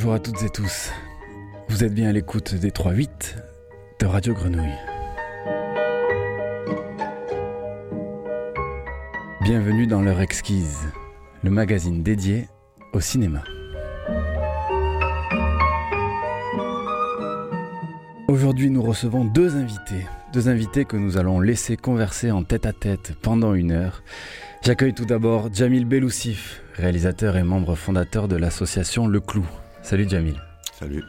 Bonjour à toutes et tous. Vous êtes bien à l'écoute des 3-8 de Radio Grenouille. Bienvenue dans l'heure exquise, le magazine dédié au cinéma. Aujourd'hui, nous recevons deux invités, deux invités que nous allons laisser converser en tête à tête pendant une heure. J'accueille tout d'abord Jamil Beloussif, réalisateur et membre fondateur de l'association Le Clou. Salut Jamil. Salut.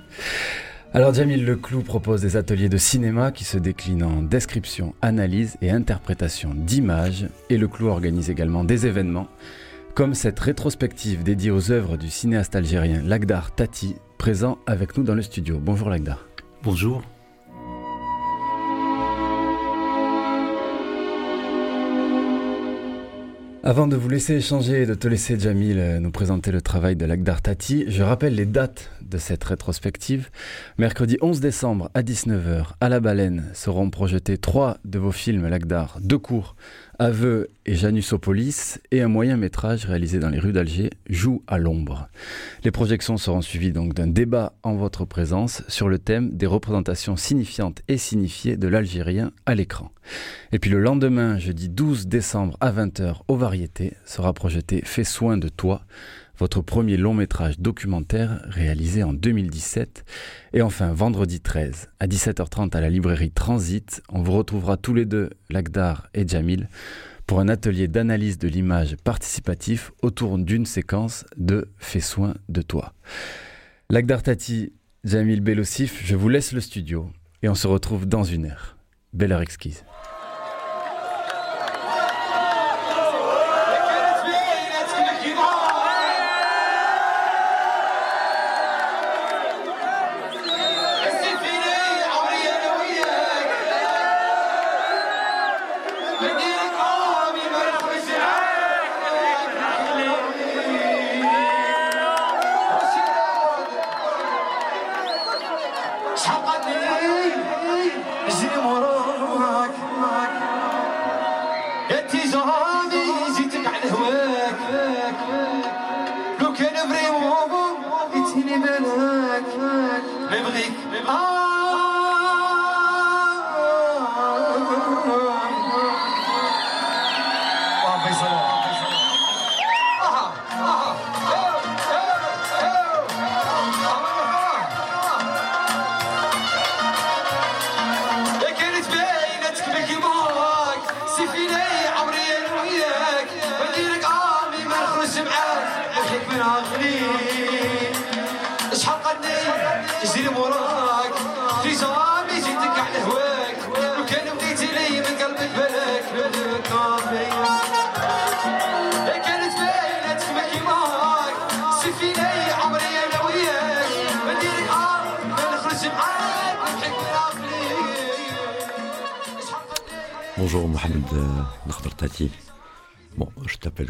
Alors Jamil Leclou propose des ateliers de cinéma qui se déclinent en description, analyse et interprétation d'images et Le Clou organise également des événements comme cette rétrospective dédiée aux œuvres du cinéaste algérien Lagdar Tati présent avec nous dans le studio. Bonjour Lagdar. Bonjour. Avant de vous laisser échanger et de te laisser, Jamil, euh, nous présenter le travail de Lagdar Tati, je rappelle les dates de cette rétrospective. Mercredi 11 décembre à 19h, à La Baleine, seront projetés trois de vos films Lagdar, deux cours, Aveux et Janusopolis, et un moyen métrage réalisé dans les rues d'Alger, Joue à l'ombre. Les projections seront suivies donc d'un débat en votre présence sur le thème des représentations signifiantes et signifiées de l'Algérien à l'écran. Et puis le lendemain, jeudi 12 décembre à 20h, au Variété, sera projeté Fais soin de toi, votre premier long métrage documentaire réalisé en 2017. Et enfin, vendredi 13, à 17h30 à la librairie Transit, on vous retrouvera tous les deux, Lagdar et Jamil, pour un atelier d'analyse de l'image participatif autour d'une séquence de Fais soin de toi. Lagdar Tati, Jamil Belossif, je vous laisse le studio et on se retrouve dans une heure. Belle heure exquise.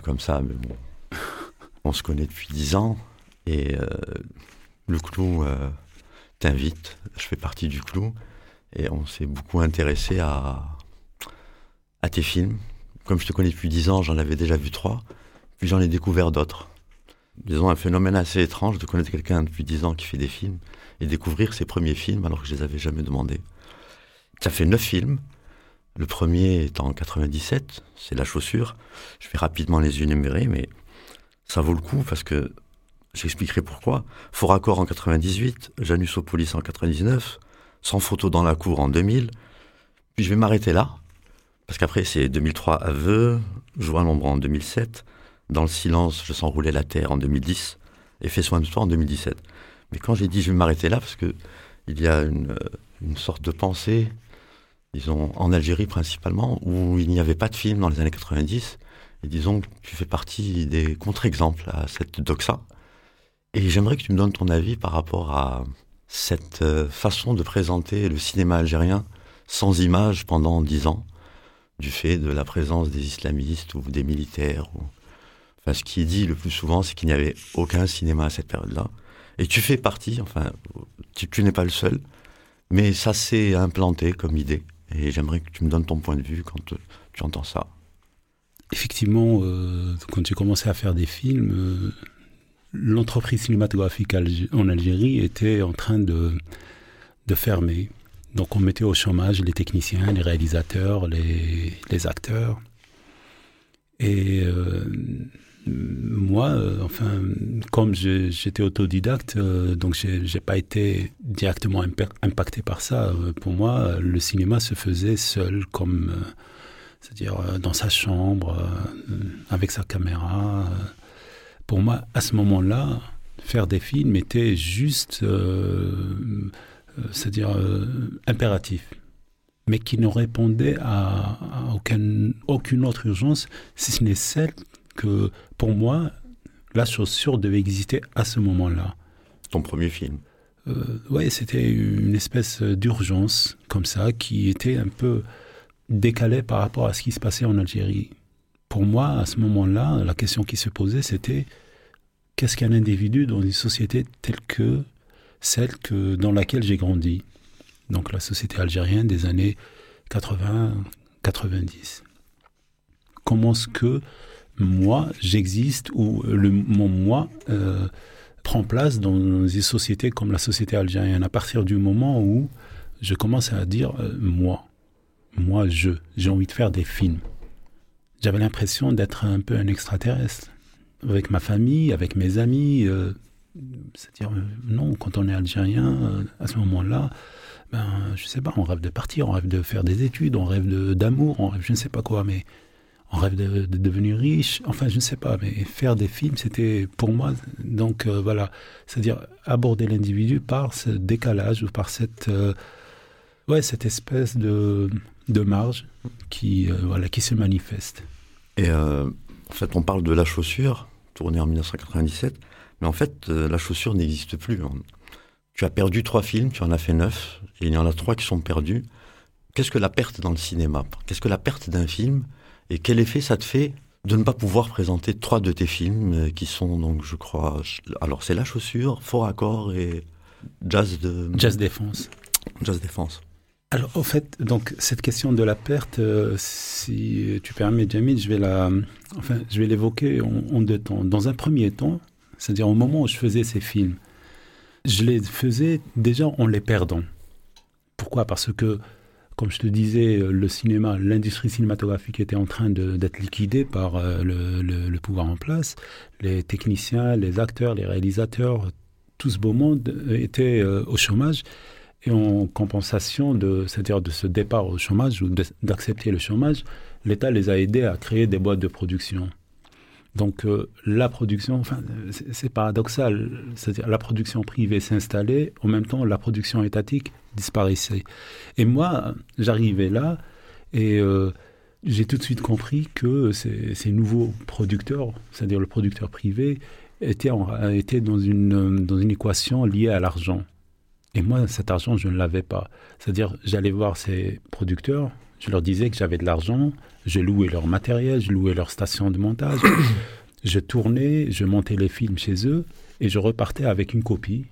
Comme ça, mais bon, on se connaît depuis dix ans et euh, le clou euh, t'invite. Je fais partie du clou et on s'est beaucoup intéressé à, à tes films. Comme je te connais depuis dix ans, j'en avais déjà vu trois, puis j'en ai découvert d'autres. Disons un phénomène assez étrange de connaître quelqu'un depuis dix ans qui fait des films et découvrir ses premiers films alors que je les avais jamais demandés. As fait neuf films. Le premier est en 97, c'est La Chaussure. Je vais rapidement les énumérer, mais ça vaut le coup parce que j'expliquerai pourquoi. Fort Accord en 98, Janusopolis en 99, Sans photo dans la cour en 2000. Puis je vais m'arrêter là, parce qu'après c'est 2003 Aveu, Joie l'ombre en 2007, Dans le silence, Je sens rouler la terre en 2010, et Fais soin de toi en 2017. Mais quand j'ai dit je vais m'arrêter là, parce que il y a une, une sorte de pensée disons, en Algérie principalement, où il n'y avait pas de film dans les années 90. Et disons que tu fais partie des contre-exemples à cette doxa. Et j'aimerais que tu me donnes ton avis par rapport à cette euh, façon de présenter le cinéma algérien sans images pendant dix ans, du fait de la présence des islamistes ou des militaires. Ou... Enfin, ce qui est dit le plus souvent, c'est qu'il n'y avait aucun cinéma à cette période-là. Et tu fais partie, enfin, tu, tu n'es pas le seul, mais ça s'est implanté comme idée. Et j'aimerais que tu me donnes ton point de vue quand tu entends ça. Effectivement, euh, quand j'ai commencé à faire des films, euh, l'entreprise cinématographique en Algérie était en train de, de fermer. Donc on mettait au chômage les techniciens, les réalisateurs, les, les acteurs. Et euh, moi, euh, enfin, comme j'étais autodidacte, euh, donc j'ai pas été directement impacté par ça. Pour moi, le cinéma se faisait seul, comme, c'est-à-dire dans sa chambre, avec sa caméra. Pour moi, à ce moment-là, faire des films était juste, c'est-à-dire impératif mais qui ne répondait à, aucune autre urgence, si ce n'est celle que, pour moi, la chaussure devait exister à ce moment-là. Ton premier film euh, Oui, c'était une espèce d'urgence comme ça, qui était un peu décalée par rapport à ce qui se passait en Algérie. Pour moi, à ce moment-là, la question qui se posait, c'était qu'est-ce qu'un individu dans une société telle que celle que, dans laquelle j'ai grandi? Donc la société algérienne des années 80-90. Comment est-ce que moi, j'existe ou mon moi euh, prend place dans une société comme la société algérienne à partir du moment où je commence à dire euh, moi, moi je, j'ai envie de faire des films. J'avais l'impression d'être un peu un extraterrestre avec ma famille, avec mes amis. Euh, c'est-à-dire, non, quand on est algérien, à ce moment-là, ben, je sais pas, on rêve de partir, on rêve de faire des études, on rêve d'amour, on rêve je ne sais pas quoi, mais on rêve de, devenir riche, enfin je ne sais pas, mais faire des films, c'était pour moi, donc euh, voilà, c'est-à-dire aborder l'individu par ce décalage ou par cette, euh, ouais, cette espèce de, de marge qui, euh, voilà, qui se manifeste. Et en fait, on parle de la chaussure, tournée en 1997, mais en fait, la chaussure n'existe plus. Tu as perdu trois films, tu en as fait neuf, et il y en a trois qui sont perdus. Qu'est-ce que la perte dans le cinéma? Qu'est-ce que la perte d'un film? Et quel effet ça te fait de ne pas pouvoir présenter trois de tes films euh, qui sont donc, je crois, alors c'est La Chaussure, Fort Accord et Jazz de... Jazz Défense. Jazz Défense. Alors, au fait, donc cette question de la perte, euh, si tu permets, Jamil, je vais la, enfin, je vais l'évoquer en, en, deux temps. Dans un premier temps, c'est-à-dire au moment où je faisais ces films, je les faisais déjà en les perdant. Pourquoi? Parce que, comme je te disais, le cinéma, l'industrie cinématographique était en train d'être liquidée par euh, le, pouvoir en place. Les techniciens, les acteurs, les réalisateurs, tout ce beau monde était euh, au chômage. Et en compensation de, de ce départ au chômage ou d'accepter le chômage, l'État les a aidés à créer des boîtes de production. Donc euh, la production, enfin, c'est paradoxal, c'est-à-dire la production privée s'installait, en même temps la production étatique disparaissait. Et moi, j'arrivais là et euh, j'ai tout de suite compris que ces, nouveaux producteurs, c'est-à-dire le producteur privé, étaient, dans, une, dans une équation liée à l'argent. Et moi, cet argent, je ne l'avais pas. C'est-à-dire, j'allais voir ces producteurs, je leur disais que j'avais de l'argent, je louais leur matériel, je louais leur station de montage, je tournais, je montais les films chez eux et je repartais avec une copie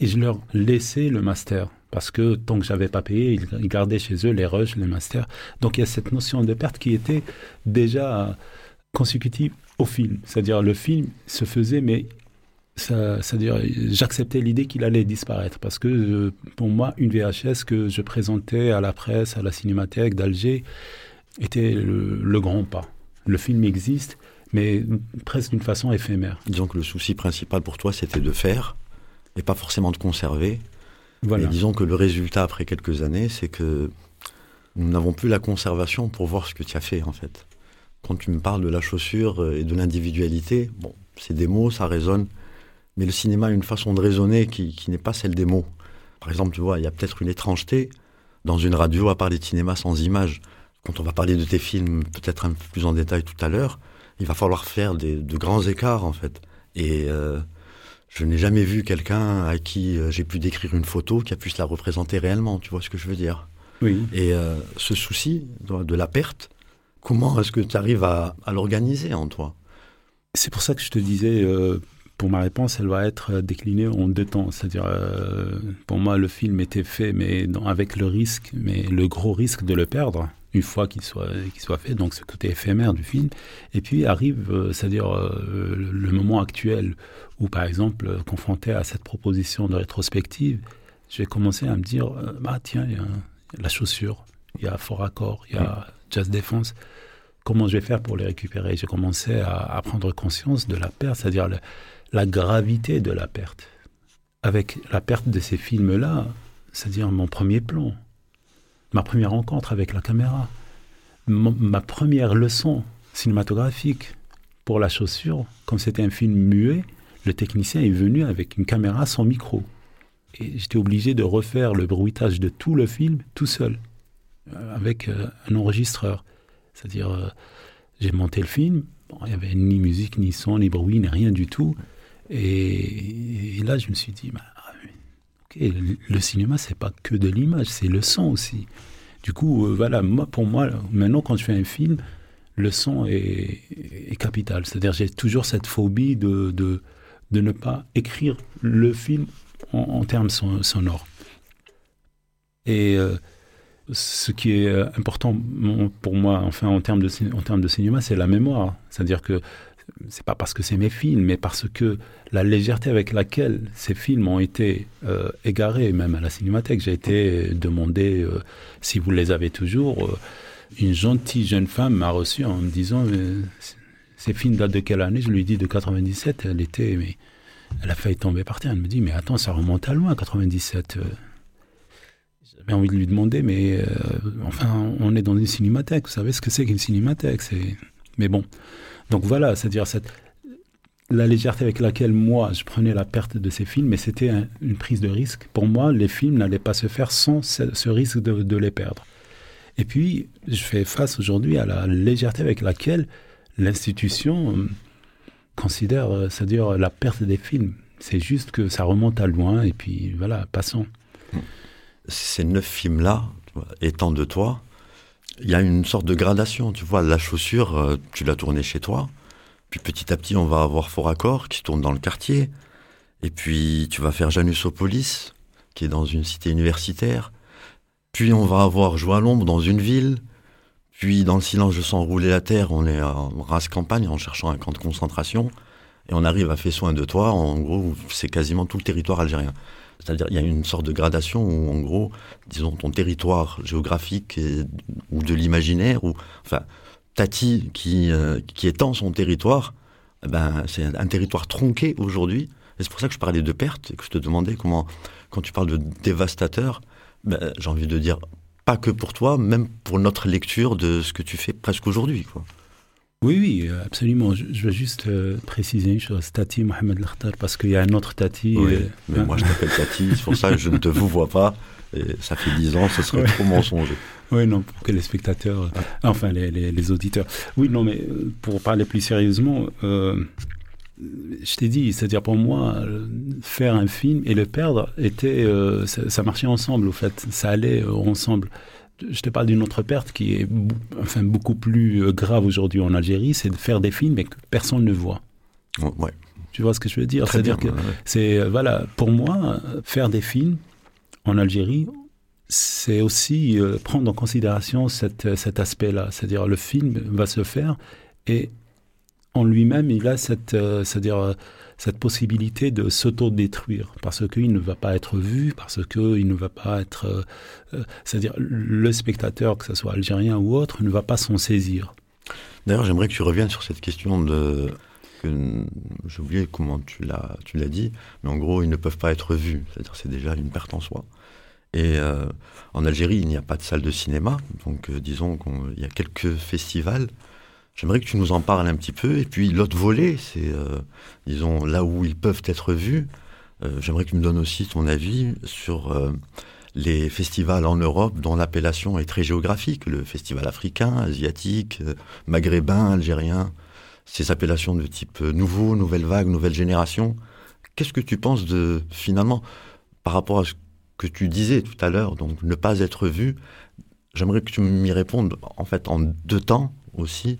et je leur laissais le master parce que tant que j'avais pas payé, ils gardaient chez eux les rushs, les masters. Donc il y a cette notion de perte qui était déjà consécutive au film, c'est-à-dire le film se faisait mais c'est-à-dire j'acceptais l'idée qu'il allait disparaître parce que euh, pour moi une VHS que je présentais à la presse, à la cinémathèque d'Alger était le, grand pas. Le film existe, mais presque d'une façon éphémère. Disons que le souci principal pour toi c'était de faire et pas forcément de conserver. Et disons que le résultat après quelques années c'est que nous n'avons plus la conservation pour voir ce que tu as fait en fait. Quand tu me parles de la chaussure et de l'individualité, bon, c'est des mots, ça résonne mais le cinéma a une façon de raisonner qui, n'est pas celle des mots. Par exemple, tu vois, il y a peut-être une étrangeté dans une radio à parler de cinéma sans images. Quand on va parler de tes films, peut-être un peu plus en détail tout à l'heure, il va falloir faire de grands écarts, en fait. Et euh, je n'ai jamais vu quelqu'un à qui euh, j'ai pu décrire une photo qui a pu se la représenter réellement, tu vois ce que je veux dire? Oui. Et euh, ce souci de, la perte, comment est-ce que tu arrives à, l'organiser en toi? C'est pour ça que je te disais, pour ma réponse, elle va être déclinée en deux temps. C'est-à-dire, euh, pour moi, le film était fait, mais avec le risque, mais le gros risque de le perdre une fois qu'il soit, qu'il soit fait, donc ce côté éphémère du film. Et puis arrive, euh, c'est-à-dire euh, le moment actuel où, par exemple, confronté à cette proposition de rétrospective, j'ai commencé à me dire, bah tiens, il y a la chaussure, il y a Fort Accord, il y a Jazz Défense. Comment je vais faire pour les récupérer? J'ai commencé à, prendre conscience de la perte, c'est-à-dire la gravité de la perte. Avec la perte de ces films-là, c'est-à-dire mon premier plan, ma première rencontre avec la caméra, ma première leçon cinématographique pour la chaussure, comme c'était un film muet, le technicien est venu avec une caméra sans micro. Et j'étais obligé de refaire le bruitage de tout le film tout seul, euh, avec euh, un enregistreur. C'est-à-dire, euh, j'ai monté le film, il n'y avait ni musique, ni son, ni bruit, ni rien du tout. Et, là, je me suis dit, bah, le cinéma, c'est pas que de l'image, c'est le son aussi. Du coup, euh, voilà, pour moi, maintenant, quand je fais un film, le son est, capital. C'est-à-dire, j'ai toujours cette phobie de, de, ne pas écrire le film en, termes sonores. Et euh, ce qui est important pour moi, enfin, en termes de, en termes de cinéma, c'est la mémoire. C'est-à-dire que c'est pas parce que c'est mes films, mais parce que la légèreté avec laquelle ces films ont été euh, égarés, même à la cinémathèque, j'ai été demandé euh, si vous les avez toujours. Euh, une gentille jeune femme m'a reçu en me disant ces films datent de quelle année? Je lui dis de 97. Elle était, mais elle a failli tomber par terre. Elle me dit mais attends, ça remonte à loin, 97. J'avais envie de lui demander, mais enfin, on est dans une cinémathèque. Vous savez ce que c'est qu'une cinémathèque? Mais bon. Donc voilà, c'est-à-dire cette, la légèreté avec laquelle moi je prenais la perte de ces films, mais c'était une prise de risque. Pour moi, les films n'allaient pas se faire sans ce, risque de, les perdre. Et puis, je fais face aujourd'hui à la légèreté avec laquelle l'institution euh, considère, euh, c'est-à-dire la perte des films. C'est juste que ça remonte à loin, et puis voilà, passons. Ces neuf films-là, étant de toi, il y a une sorte de gradation. Tu vois, la chaussure, euh, tu l'as tournée chez toi. Puis petit à petit, on va avoir Fort Accord qui tourne dans le quartier. Et puis tu vas faire Janusopolis, qui est dans une cité universitaire. Puis on va avoir Joie à l'ombre dans une ville. Puis dans le silence, je sens rouler la terre. On est en race campagne en cherchant un camp de concentration. Et on arrive à Fais soin de toi. En gros, c'est quasiment tout le territoire algérien. C'est-à-dire il y a une sorte de gradation où, en gros, disons, ton territoire géographique ou de l'imaginaire, ou enfin, Tati qui, euh, étend son territoire, eh ben, c'est un, territoire tronqué aujourd'hui. Et c'est pour ça que je parlais de perte et que je te demandais comment, quand tu parles de dévastateur, ben, j'ai envie de dire pas que pour toi, même pour notre lecture de ce que tu fais presque aujourd'hui. Quoi. Oui, oui, euh, absolument. Je, veux juste euh, préciser une chose. Tati Mohamed Lakhtar, parce qu'il y a un autre Tati. Oui, euh, mais moi je t'appelle Tati, c'est pour ça que je ne te vous vois pas. Et ça fait dix ans, ce serait trop mensonger. Oui, non, pour que les spectateurs, enfin les, les, auditeurs. Oui, non, mais pour parler plus sérieusement, je t'ai dit, c'est-à-dire pour moi, faire un film et le perdre, était, ça, ça, marchait ensemble, au fait. Ça allait ensemble je te parle d'une autre perte qui est enfin, beaucoup plus euh, grave aujourd'hui en Algérie, c'est de faire des films mais que personne ne voit. Ouais. Tu vois ce que je veux dire? C'est-à-dire que c'est euh, voilà, pour moi, faire des films en Algérie, c'est aussi euh, prendre en considération cette, cet aspect-là. C'est-à-dire le film va se faire et en lui-même, il a cette, c'est-à-dire cette possibilité de s'auto-détruire parce qu'il ne va pas être vu, parce qu'il ne va pas être... Euh, euh, c'est-à-dire le spectateur, que ce soit algérien ou autre, ne va pas s'en saisir. D'ailleurs, j'aimerais que tu reviennes sur cette question de... J'ai oublié comment tu l'as, dit, mais en gros, ils ne peuvent pas être vus. C'est-à-dire c'est déjà une perte en soi. Et euh, en Algérie, il n'y a pas de salle de cinéma, donc disons qu'il y a quelques festivals J'aimerais que tu nous en parles un petit peu. Et puis l'autre volet, c'est, euh, disons, là où ils peuvent être vus. Euh, j'aimerais que tu me donnes aussi ton avis sur euh, les festivals en Europe dont l'appellation est très géographique. Le festival africain, asiatique, maghrébin, algérien. Ces appellations de type nouveau, nouvelle vague, nouvelle génération. Qu'est-ce que tu penses de, finalement, par rapport à ce que tu disais tout à l'heure, donc ne pas être vu? J'aimerais que tu m'y répondes, en fait, en deux temps aussi.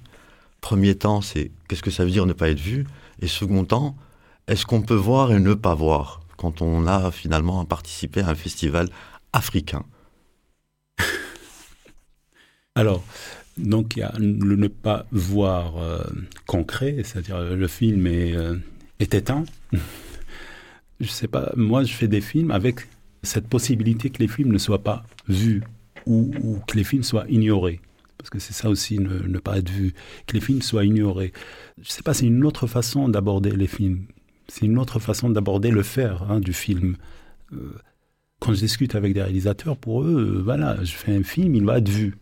Premier temps, c'est qu'est-ce que ça veut dire ne pas être vu? Et second temps, est-ce qu'on peut voir et ne pas voir quand on a finalement participé à un festival africain? Alors, donc il y a le ne pas voir concret, c'est-à-dire le film est, est éteint. je sais pas, moi je fais des films avec cette possibilité que les films ne soient pas vus ou, que les films soient ignorés. Parce que c'est ça aussi, ne, pas être vu, que les films soient ignorés. Je sais pas, c'est une autre façon d'aborder les films. C'est une autre façon d'aborder le faire hein, du film. Euh, quand je discute avec des réalisateurs, pour eux, euh, voilà, je fais un film, il va être vu.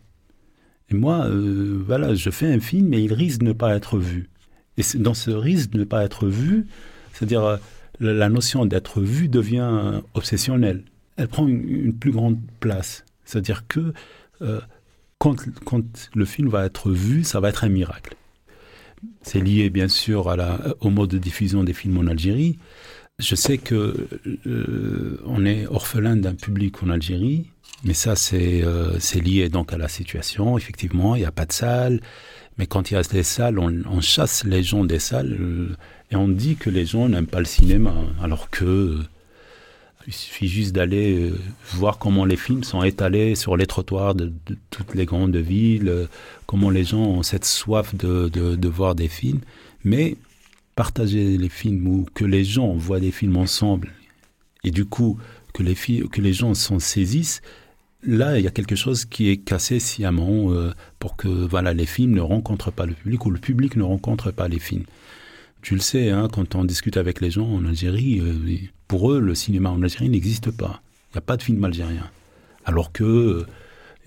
Et moi, euh, voilà, je fais un film, mais il risque de ne pas être vu. Et dans ce risque de ne pas être vu, c'est-à-dire la notion d'être vu devient obsessionnelle. Elle prend une, plus grande place. C'est-à-dire que euh, quand, le film va être vu, ça va être un miracle. C'est lié bien sûr au mode de diffusion des films en Algérie. Je sais que euh, on est orphelin d'un public en Algérie, mais ça c'est euh, lié donc à la situation. Effectivement, il n'y a pas de salle, mais quand il y a des salles, on, chasse les gens des salles. Et on dit que les gens n'aiment pas le cinéma, alors que euh, il suffit juste d'aller euh, voir comment les films sont étalés sur les trottoirs de, toutes les grandes villes, euh, comment les gens ont cette soif de, de, voir des films. Mais partager les films ou que les gens voient des films ensemble et du coup que les, que les gens s'en saisissent, là, il y a quelque chose qui est cassé sciemment pour que voilà, les films ne rencontrent pas le public ou le public ne rencontre pas les films. Tu le sais, hein, quand on discute avec les gens en Algérie, euh, pour eux, le cinéma en Algérie n'existe pas. Il n'y a pas de film algérien. Alors que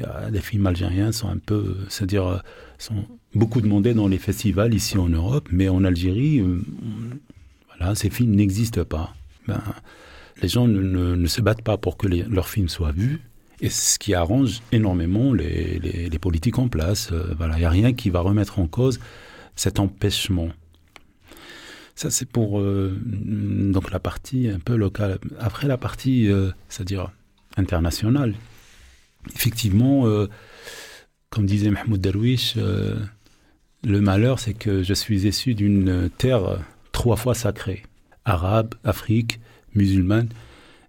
euh, les films algériens sont un peu, c'est-à-dire, euh, sont beaucoup demandés dans les festivals ici en Europe, mais en Algérie, voilà, ces films n'existent pas. Ben, les gens ne, se battent pas pour que leurs films soient vus. Et ce qui arrange énormément les, les politiques en place. voilà, il n'y a rien qui va remettre en cause cet empêchement. Ça, c'est pour euh, donc la partie un peu locale. Après, la partie, euh, c'est-à-dire internationale, effectivement, euh, comme disait Mahmoud Darwish, le malheur, c'est que je suis issu d'une terre trois fois sacrée arabe, Afrique, musulmane.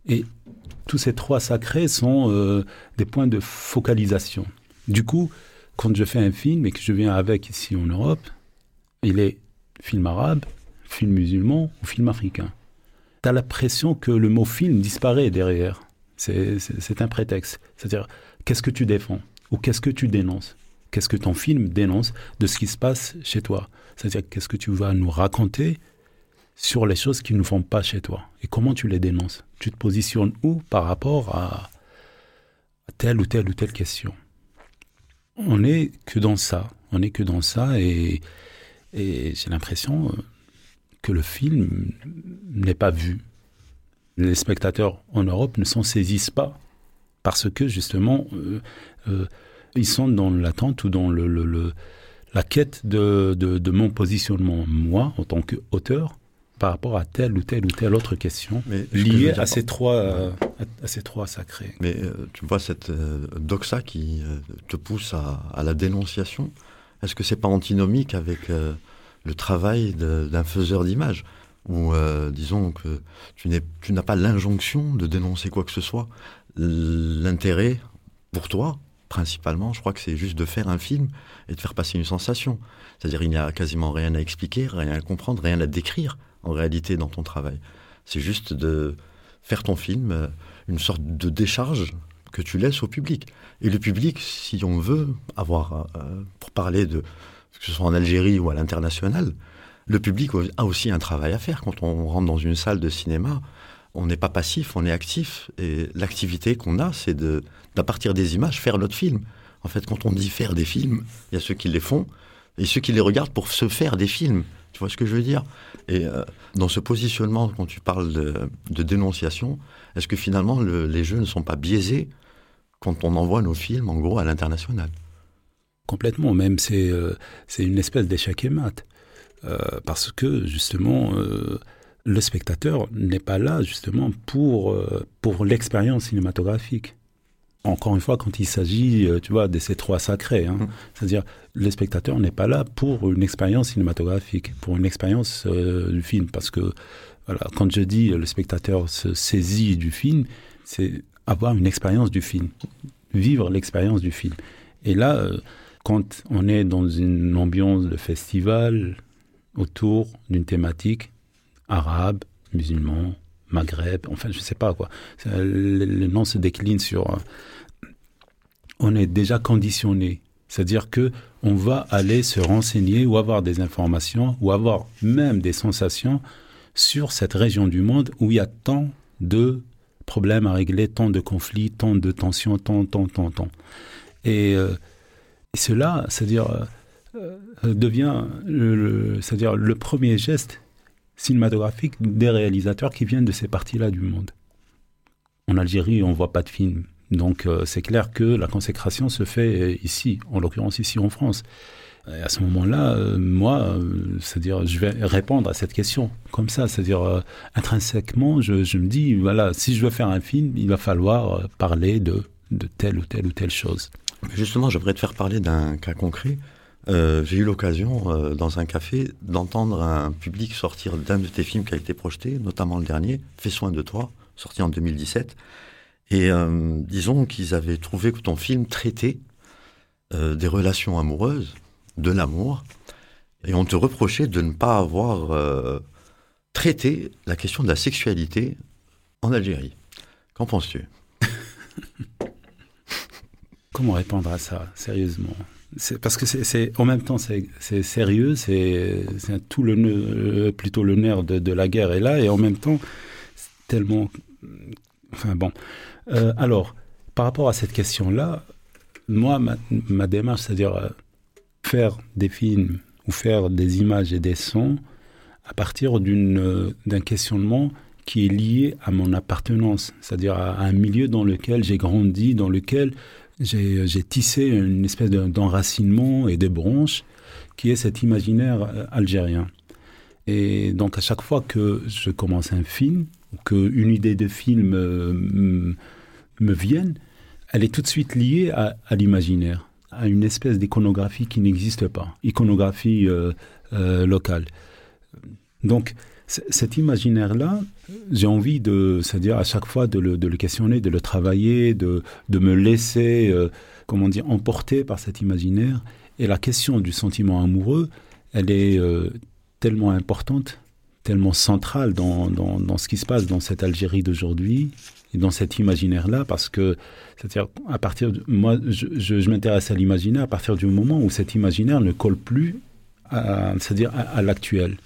Et tous ces trois sacrés sont des points de focalisation. Du coup, quand je fais un film et que je viens avec ici en Europe, il est film arabe, film musulman ou film africain. Tu as l'impression que le mot film disparaît derrière. C'est un prétexte. C'est-à-dire, qu'est-ce que tu défends ou qu'est-ce que tu dénonces? Qu'est-ce que ton film dénonce de ce qui se passe chez toi? C'est-à-dire, qu'est-ce que tu vas nous raconter sur les choses qui ne font pas chez toi? Et comment tu les dénonces? Tu te positionnes où par rapport à, telle ou telle ou telle question? On n'est que dans ça. On n'est que dans ça et, et j'ai l'impression, euh, que le film n'est pas vu. Les spectateurs en Europe ne s'en saisissent pas parce que justement, euh, euh, ils sont dans l'attente ou dans le, la quête de, de, mon positionnement, moi, en tant qu'auteur, par rapport à telle ou telle ou telle autre question liée à ces, trois, à, ces trois sacrés. Mais euh, tu vois cette doxa qui te pousse à, à, la dénonciation, est-ce que c'est pas antinomique avec le travail d'un faiseur d'image. Ou euh, disons que tu n'as pas l'injonction de dénoncer quoi que ce soit. L'intérêt, pour toi, principalement, je crois que c'est juste de faire un film et de faire passer une sensation. C'est-à-dire il n'y a quasiment rien à expliquer, rien à comprendre, rien à décrire en réalité dans ton travail. C'est juste de faire ton film euh, une sorte de décharge que tu laisses au public. Et le public, si on veut avoir, euh, pour parler de, que ce soit en Algérie ou à l'international, le public a aussi un travail à faire. Quand on rentre dans une salle de cinéma, on n'est pas passif, on est actif. Et l'activité qu'on a, c'est de, d'à partir des images, faire notre film. En fait, quand on dit faire des films, il y a ceux qui les font et ceux qui les regardent pour se faire des films. Tu vois ce que je veux dire? Et euh, dans ce positionnement, quand tu parles de, dénonciation, est-ce que finalement les jeux ne sont pas biaisés quand on envoie nos films, en gros, à l'international? Complètement, même c'est euh, c'est une espèce d'échec et mat. Euh, parce que justement, euh, le spectateur n'est pas là justement pour, pour l'expérience cinématographique. Encore une fois, quand il s'agit, tu vois, de ces trois sacrés, hein. mmh. c'est-à-dire le spectateur n'est pas là pour une expérience cinématographique, pour une expérience du film, parce que voilà, quand je dis le spectateur se saisit du film, c'est avoir une expérience du film, vivre l'expérience du film. Et là, quand on est dans une ambiance de festival autour d'une thématique arabe, musulman, maghreb, enfin je ne sais pas quoi, le, nom se décline sur... Euh, on est déjà conditionné. C'est-à-dire que on va aller se renseigner ou avoir des informations ou avoir même des sensations sur cette région du monde où il y a tant de problèmes à régler, tant de conflits, tant de tensions, tant, tant, tant, tant. Et euh, et cela, c'est-à-dire, euh, euh, devient le, c'est-à-dire le premier geste cinématographique des réalisateurs qui viennent de ces parties-là du monde. En Algérie, on ne voit pas de films. Donc euh, c'est clair que la consécration se fait ici, en l'occurrence ici en France. Et à ce moment-là, moi, c'est-à-dire, je vais répondre à cette question comme ça, c'est-à-dire intrinsèquement, je, me dis, voilà, si je veux faire un film, il va falloir parler de telle ou telle ou telle chose. Justement, j'aimerais te faire parler d'un cas concret. Euh, j'ai eu l'occasion, euh, dans un café, d'entendre un public sortir d'un de tes films qui a été projeté, notamment le dernier, Fais soin de toi, sorti en 2017. Et euh, disons qu'ils avaient trouvé que ton film traitait des relations amoureuses, de l'amour, et on te reprochait de ne pas avoir traité la question de la sexualité en Algérie. Qu'en penses-tu? Comment répondre à ça, sérieusement? Parce que c'est en même temps c'est sérieux, c'est tout le euh, plutôt le nerf de, la guerre est là et en même temps tellement enfin bon. Euh, alors par rapport à cette question-là, moi ma, démarche, c'est-à-dire euh, faire des films ou faire des images et des sons à partir d'un questionnement qui est lié à mon appartenance, c'est-à-dire à, un milieu dans lequel j'ai grandi, dans lequel j'ai tissé une espèce d'enracinement et de branche qui est cet imaginaire euh, algérien. Et donc à chaque fois que je commence un film, qu'une idée de film euh, me vienne, elle est tout de suite liée à, l'imaginaire, à une espèce d'iconographie qui n'existe pas, iconographie euh, locale. Donc cet imaginaire-là, j'ai envie de, c'est-à-dire à chaque fois de le, questionner, de le travailler, de, me laisser, euh, comment dire, emporter par cet imaginaire. Et la question du sentiment amoureux, elle est euh, tellement importante, tellement centrale dans, dans, ce qui se passe dans cette Algérie d'aujourd'hui et dans cet imaginaire-là, parce que, c'est-à-dire, à partir de, moi, je, m'intéresse à l'imaginaire à partir du moment où cet imaginaire ne colle plus, c'est-à-dire à l'actuel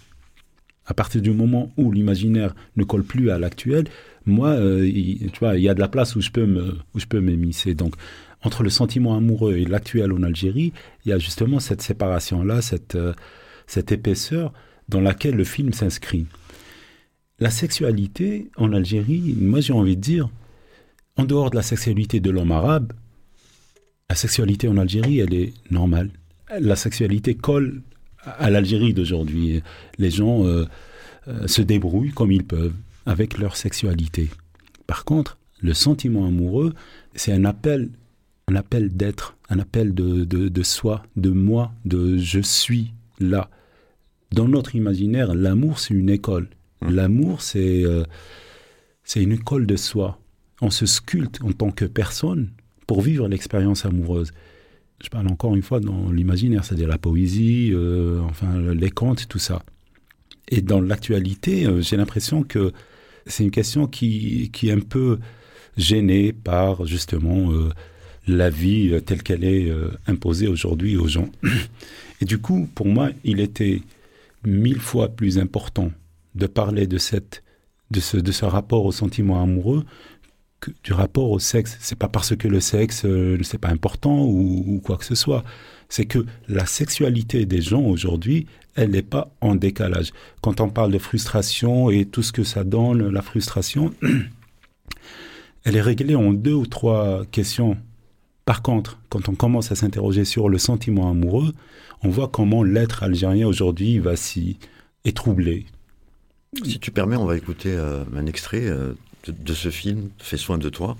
à partir du moment où l'imaginaire ne colle plus à l'actuel, moi, euh, il, tu vois, il y a de la place où je peux où je peux m'émisser. Donc, entre le sentiment amoureux et l'actuel en Algérie, il y a justement cette séparation-là, cette, euh, cette épaisseur dans laquelle le film s'inscrit. La sexualité en Algérie, moi j'ai envie de dire, en dehors de la sexualité de l'homme arabe, la sexualité en Algérie, elle est normale. La sexualité colle à l'Algérie d'aujourd'hui. Les gens euh, euh, se débrouillent comme ils peuvent avec leur sexualité. Par contre, le sentiment amoureux, c'est un appel, un appel d'être, un appel de, de, soi, de moi, de je suis là. Dans notre imaginaire, l'amour, c'est une école. Mmh. L'amour, c'est euh, c'est une école de soi. On se sculpte en tant que personne pour vivre l'expérience amoureuse je parle encore une fois dans l'imaginaire, c'est-à-dire la poésie, euh, enfin les contes, tout ça. Et dans l'actualité, euh, j'ai l'impression que c'est une question qui, qui, est un peu gênée par justement euh, la vie telle qu'elle est imposée aujourd'hui aux gens. Et du coup, pour moi, il était mille fois plus important de parler de, cette, de, ce, de ce rapport au sentiment amoureux du rapport au sexe. C'est pas parce que le sexe euh, c'est pas important ou, quoi que ce soit. C'est que la sexualité des gens aujourd'hui, elle n'est pas en décalage. Quand on parle de frustration et tout ce que ça donne, la frustration, elle est réglée en deux ou trois questions. Par contre, quand on commence à s'interroger sur le sentiment amoureux, on voit comment l'être algérien aujourd'hui va s'y est troublé. Si tu permets, on va écouter euh, un extrait. Euh, de, de ce film, Fais soin de toi.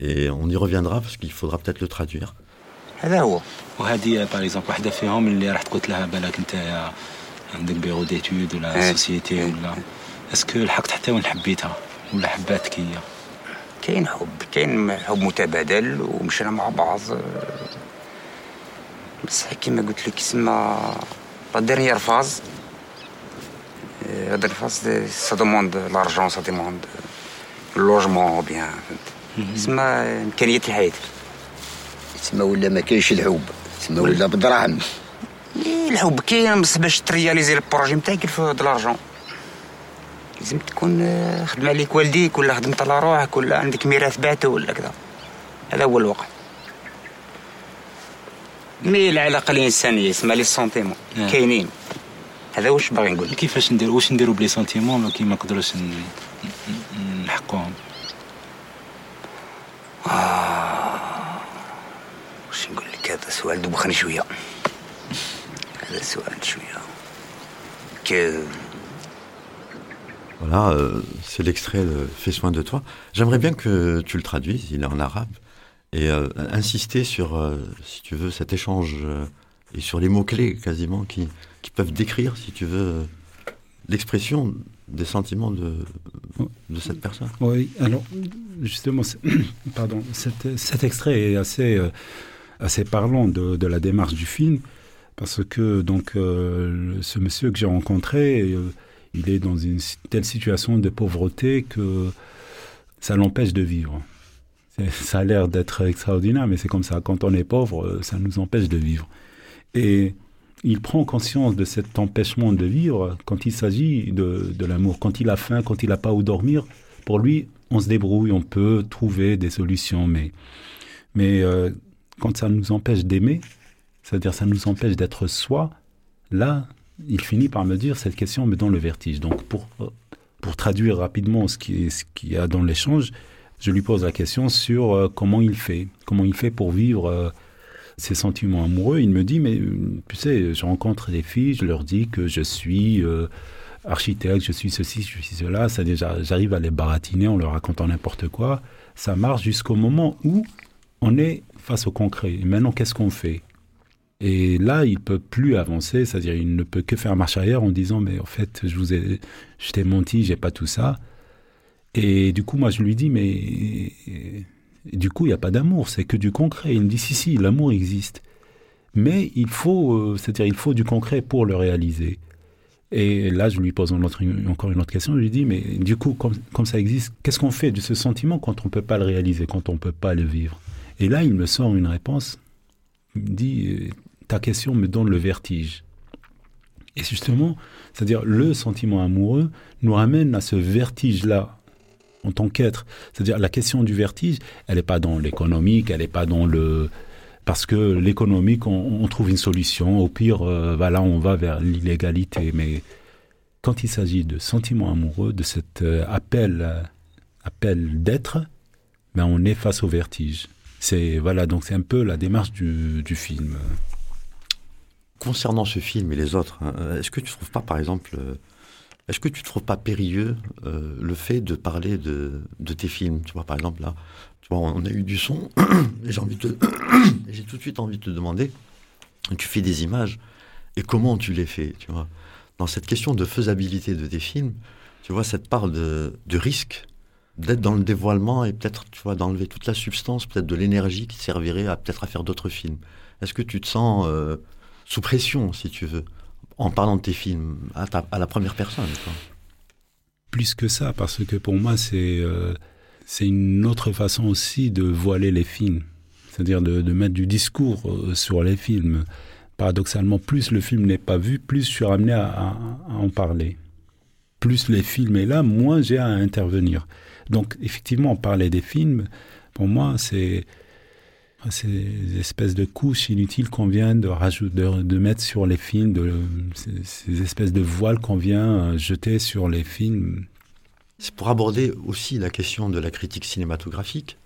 Et on y reviendra parce qu'il faudra peut-être le traduire. هذا هو وهذه باغ اكزومبل واحده فيهم اللي رحت قلت لها بالك انت عندك بيرو ديتود ولا سوسيتي ولا اسكو لحقت حتى وين حبيتها ولا حباتك هي كاين حب كاين حب متبادل ومشينا مع بعض بصح كيما قلت لك يسمى لا ديرنيير فاز هذا الفاز سا دوموند لارجون سا دوموند لوجمون بيان فهمت؟ يسمى امكانيات الحياة. تسمى ولا ما كاينش الحب تسمى ولا. بدراهم. الحب كاين بصح باش ترياليزي البروجي نتاعك د لارجون. لازم تكون خدم عليك والديك ولا خدمت على روحك ولا عندك ميراث بعته ولا كذا. هذا هو الواقع. مي العلاقة الإنسانية؟ اسمها لي سونتيمون كاينين. هذا واش باغي نقول؟ كيفاش ندير؟ واش نديرو بلي سونتيمون كي ما نقدروش نحقوهم آه. واش نقول لك هذا سؤال دوبخني شويه هذا سؤال شويه كو Voilà, euh, c'est l'extrait de Fais soin de toi. J'aimerais bien que tu le traduises, il est en arabe, et euh, insister sur, euh, si tu veux, cet échange euh, et sur les mots-clés quasiment qui, qui peuvent décrire, si tu veux, l'expression des sentiments de, de cette personne. Oui, alors justement, pardon, cet, cet, extrait est assez, euh, assez parlant de, de, la démarche du film, parce que donc euh, ce monsieur que j'ai rencontré, euh, il est dans une telle situation de pauvreté que ça l'empêche de vivre. Ça a l'air d'être extraordinaire, mais c'est comme ça. Quand on est pauvre, ça nous empêche de vivre. Et il prend conscience de cet empêchement de vivre quand il s'agit de, l'amour. Quand il a faim, quand il n'a pas où dormir, pour lui, on se débrouille, on peut trouver des solutions. Mais, mais euh, quand ça nous empêche d'aimer, c'est-à-dire ça nous empêche d'être soi, là, il finit par me dire cette question me donne le vertige. Donc pour, pour traduire rapidement ce qu'il ce qu y a dans l'échange, je lui pose la question sur euh, comment il fait, comment il fait pour vivre euh, ses sentiments amoureux. Il me dit, mais tu sais, je rencontre des filles, je leur dis que je suis euh, architecte, je suis ceci, je suis cela, ça déjà, j'arrive à les baratiner en leur racontant n'importe quoi. Ça marche jusqu'au moment où on est face au concret. Et maintenant, qu'est-ce qu'on fait? Et là, il peut plus avancer, c'est-à-dire il ne peut que faire marche arrière en disant mais en fait, je vous ai, je t'ai menti, j'ai pas tout ça. Et du coup, moi, je lui dis mais du coup, il n'y a pas d'amour, c'est que du concret. Il me dit si si, l'amour existe, mais il faut, euh, c'est-à-dire il faut du concret pour le réaliser. Et là, je lui pose encore une autre question. Je lui dis mais du coup, comme, comme ça existe, qu'est-ce qu'on fait de ce sentiment quand on peut pas le réaliser, quand on peut pas le vivre? Et là, il me sort une réponse. Il me dit ta question me donne le vertige. Et justement, c'est-à-dire le sentiment amoureux nous ramène à ce vertige-là en tant qu'être. C'est-à-dire la question du vertige, elle n'est pas dans l'économique, elle n'est pas dans le... Parce que l'économique, on, trouve une solution. Au pire, euh, voilà, on va vers l'illégalité. Mais quand il s'agit de sentiments amoureux, de cet euh, appel, euh, appel d'être, ben on est face au vertige. C'est voilà, donc c'est un peu la démarche du, du film concernant ce film et les autres, hein, est-ce que tu ne trouves pas, par exemple, euh, est-ce que tu ne trouves pas périlleux euh, le fait de parler de, tes films? Tu vois, par exemple, là, tu vois, on a eu du son, et j'ai tout de suite envie de te demander, tu fais des images, et comment tu les fais, tu vois? Dans cette question de faisabilité de tes films, tu vois, cette part de, de risque, d'être dans le dévoilement et peut-être, tu vois, d'enlever toute la substance, peut-être de l'énergie qui servirait à peut-être à faire d'autres films. Est-ce que tu te sens euh, sous pression, si tu veux, en parlant de tes films, à, la première personne. Plus que ça, parce que pour moi, c'est euh, c'est une autre façon aussi de voiler les films, c'est-à-dire de, mettre du discours euh, sur les films. Paradoxalement, plus le film n'est pas vu, plus je suis ramené à en parler. Plus les films est là, moins j'ai à intervenir. Donc, effectivement, parler des films, pour moi, c'est ces espèces de couches inutiles qu'on vient de, de, de, mettre sur les films, ces, ces espèces de voiles qu'on vient jeter sur les films. C'est pour aborder aussi la question de la critique cinématographique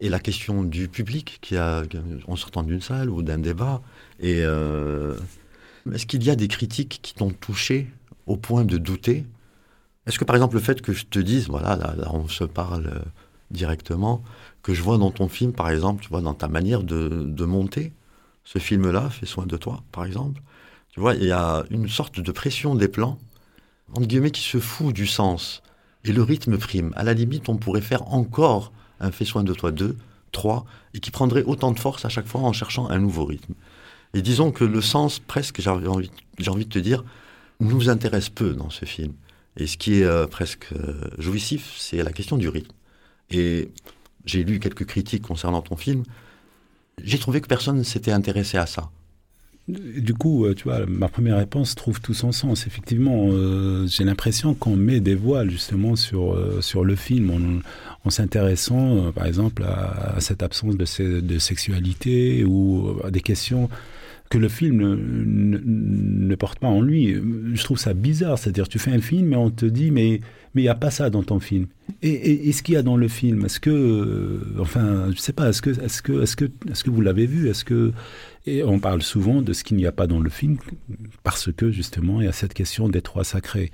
et la question du public qui a, en sortant d'une salle ou d'un débat. Euh, est-ce qu'il y a des critiques qui t'ont touché au point de douter? Est-ce que par exemple le fait que je te dise, voilà, là, là on se parle directement, que je vois dans ton film, par exemple, tu vois, dans ta manière de, de monter ce film-là, Fais soin de toi, par exemple. Tu vois, il y a une sorte de pression des plans, entre guillemets, qui se fout du sens. Et le rythme prime. À la limite, on pourrait faire encore un Fais soin de toi 2, 3, et qui prendrait autant de force à chaque fois en cherchant un nouveau rythme. Et disons que le sens, presque, j'ai envie, envie de te dire, nous intéresse peu dans ce film. Et ce qui est euh, presque euh, jouissif, c'est la question du rythme. Et j'ai lu quelques critiques concernant ton film. J'ai trouvé que personne ne s'était intéressé à ça. Du coup, euh, tu vois, ma première réponse trouve tout son sens. Effectivement, j'ai l'impression qu'on met des voiles justement sur, sur le film en, s'intéressant, par exemple, à, cette absence de, de, sexualité ou à des questions que le film ne, porte pas en lui. Je trouve ça bizarre. C'est-à-dire, tu fais un film et on te dit, mais mais il n'y a pas ça dans ton film. Et, ce qu'il y a dans le film, est-ce que, euh, enfin, je sais pas, est-ce que, est-ce que, est-ce que, est-ce que vous l'avez vu? Est-ce que, et on parle souvent de ce qu'il n'y a pas dans le film parce que justement il y a cette question des trois sacrés.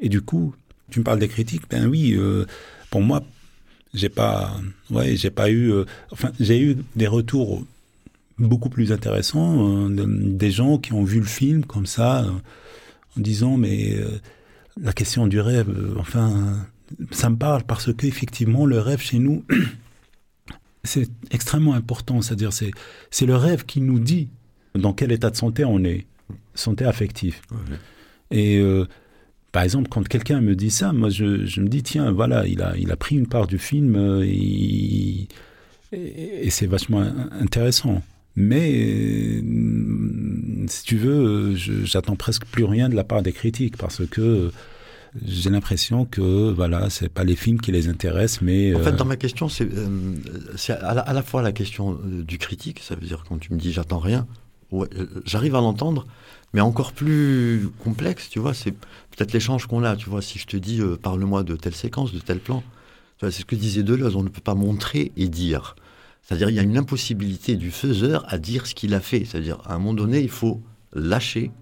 Et du coup, tu me parles des critiques. Ben oui, euh, pour moi, j'ai pas, ouais, j'ai pas eu, euh, enfin, j'ai eu des retours beaucoup plus intéressant, euh, des gens qui ont vu le film comme ça, euh, en disant mais euh, la question du rêve, enfin, ça me parle parce qu'effectivement le rêve chez nous, c'est extrêmement important, c'est-à-dire c'est c'est le rêve qui nous dit dans quel état de santé on est, santé affective. Et par exemple, quand quelqu'un me dit ça, moi je, je, me dis tiens voilà, il a il a pris une part du film et, et c'est vachement intéressant. Mais euh, si tu veux, j'attends presque plus rien de la part des critiques parce que j'ai l'impression que voilà, c'est pas les films qui les intéressent, mais en fait, euh, dans ma question, c'est euh, à, à, la fois la question du critique, ça veut dire quand tu me dis j'attends rien, ouais, j'arrive à l'entendre, mais encore plus complexe, tu vois, c'est peut-être l'échange qu'on a, tu vois, si je te dis parle-moi de telle séquence, de tel plan, c'est ce que disait Deleuze, on ne peut pas montrer et dire. C'est-à-dire il y a une impossibilité du faiseur à dire ce qu'il a fait. C'est-à-dire à un moment donné, il faut lâcher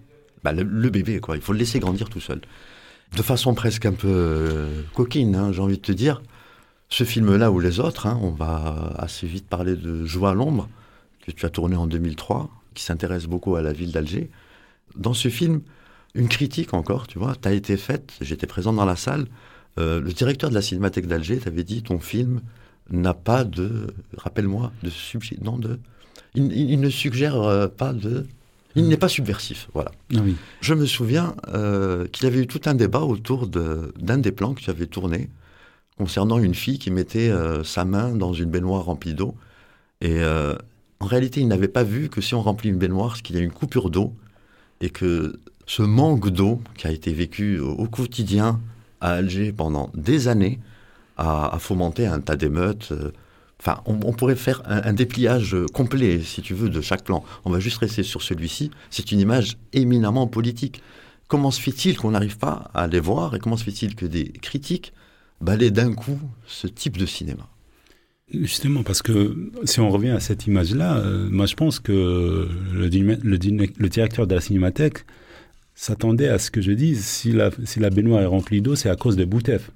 bah, le, bébé, quoi. Il faut le laisser grandir tout seul. De façon presque un peu euh, coquine, hein, j'ai envie de te dire. Ce film-là ou les autres, hein, on va assez vite parler de Joie à l'ombre, que tu as tourné en 2003, qui s'intéresse beaucoup à la ville d'Alger. Dans ce film, une critique encore, tu vois, t'as été faite, j'étais présent dans la salle, euh, le directeur de la Cinémathèque d'Alger t'avait dit ton film n'a pas de, rappelle-moi, de non de, il, ne suggère euh, pas de, il n'est pas subversif, voilà. Ah Je me souviens euh, qu'il y avait eu tout un débat autour d'un des plans que tu avais tourné concernant une fille qui mettait euh, sa main dans une baignoire remplie d'eau. Et en réalité, il n'avait pas vu que si on remplit une baignoire, qu'il y a une coupure d'eau et que ce manque d'eau qui a été vécu au quotidien à Alger pendant des années, à, fomenter un tas d'émeutes. Euh, enfin, on, pourrait faire un, dépliage complet, si tu veux, de chaque plan. On va juste rester sur celui-ci. C'est une image éminemment politique. Comment se fait-il qu'on n'arrive pas à les voir et comment se fait-il que des critiques balaient d'un coup ce type de cinéma? Justement, parce que si on revient à cette image-là, euh, moi je pense que le, directeur de la cinémathèque s'attendait à ce que je dise si la, si la baignoire est remplie d'eau, c'est à cause de Boutef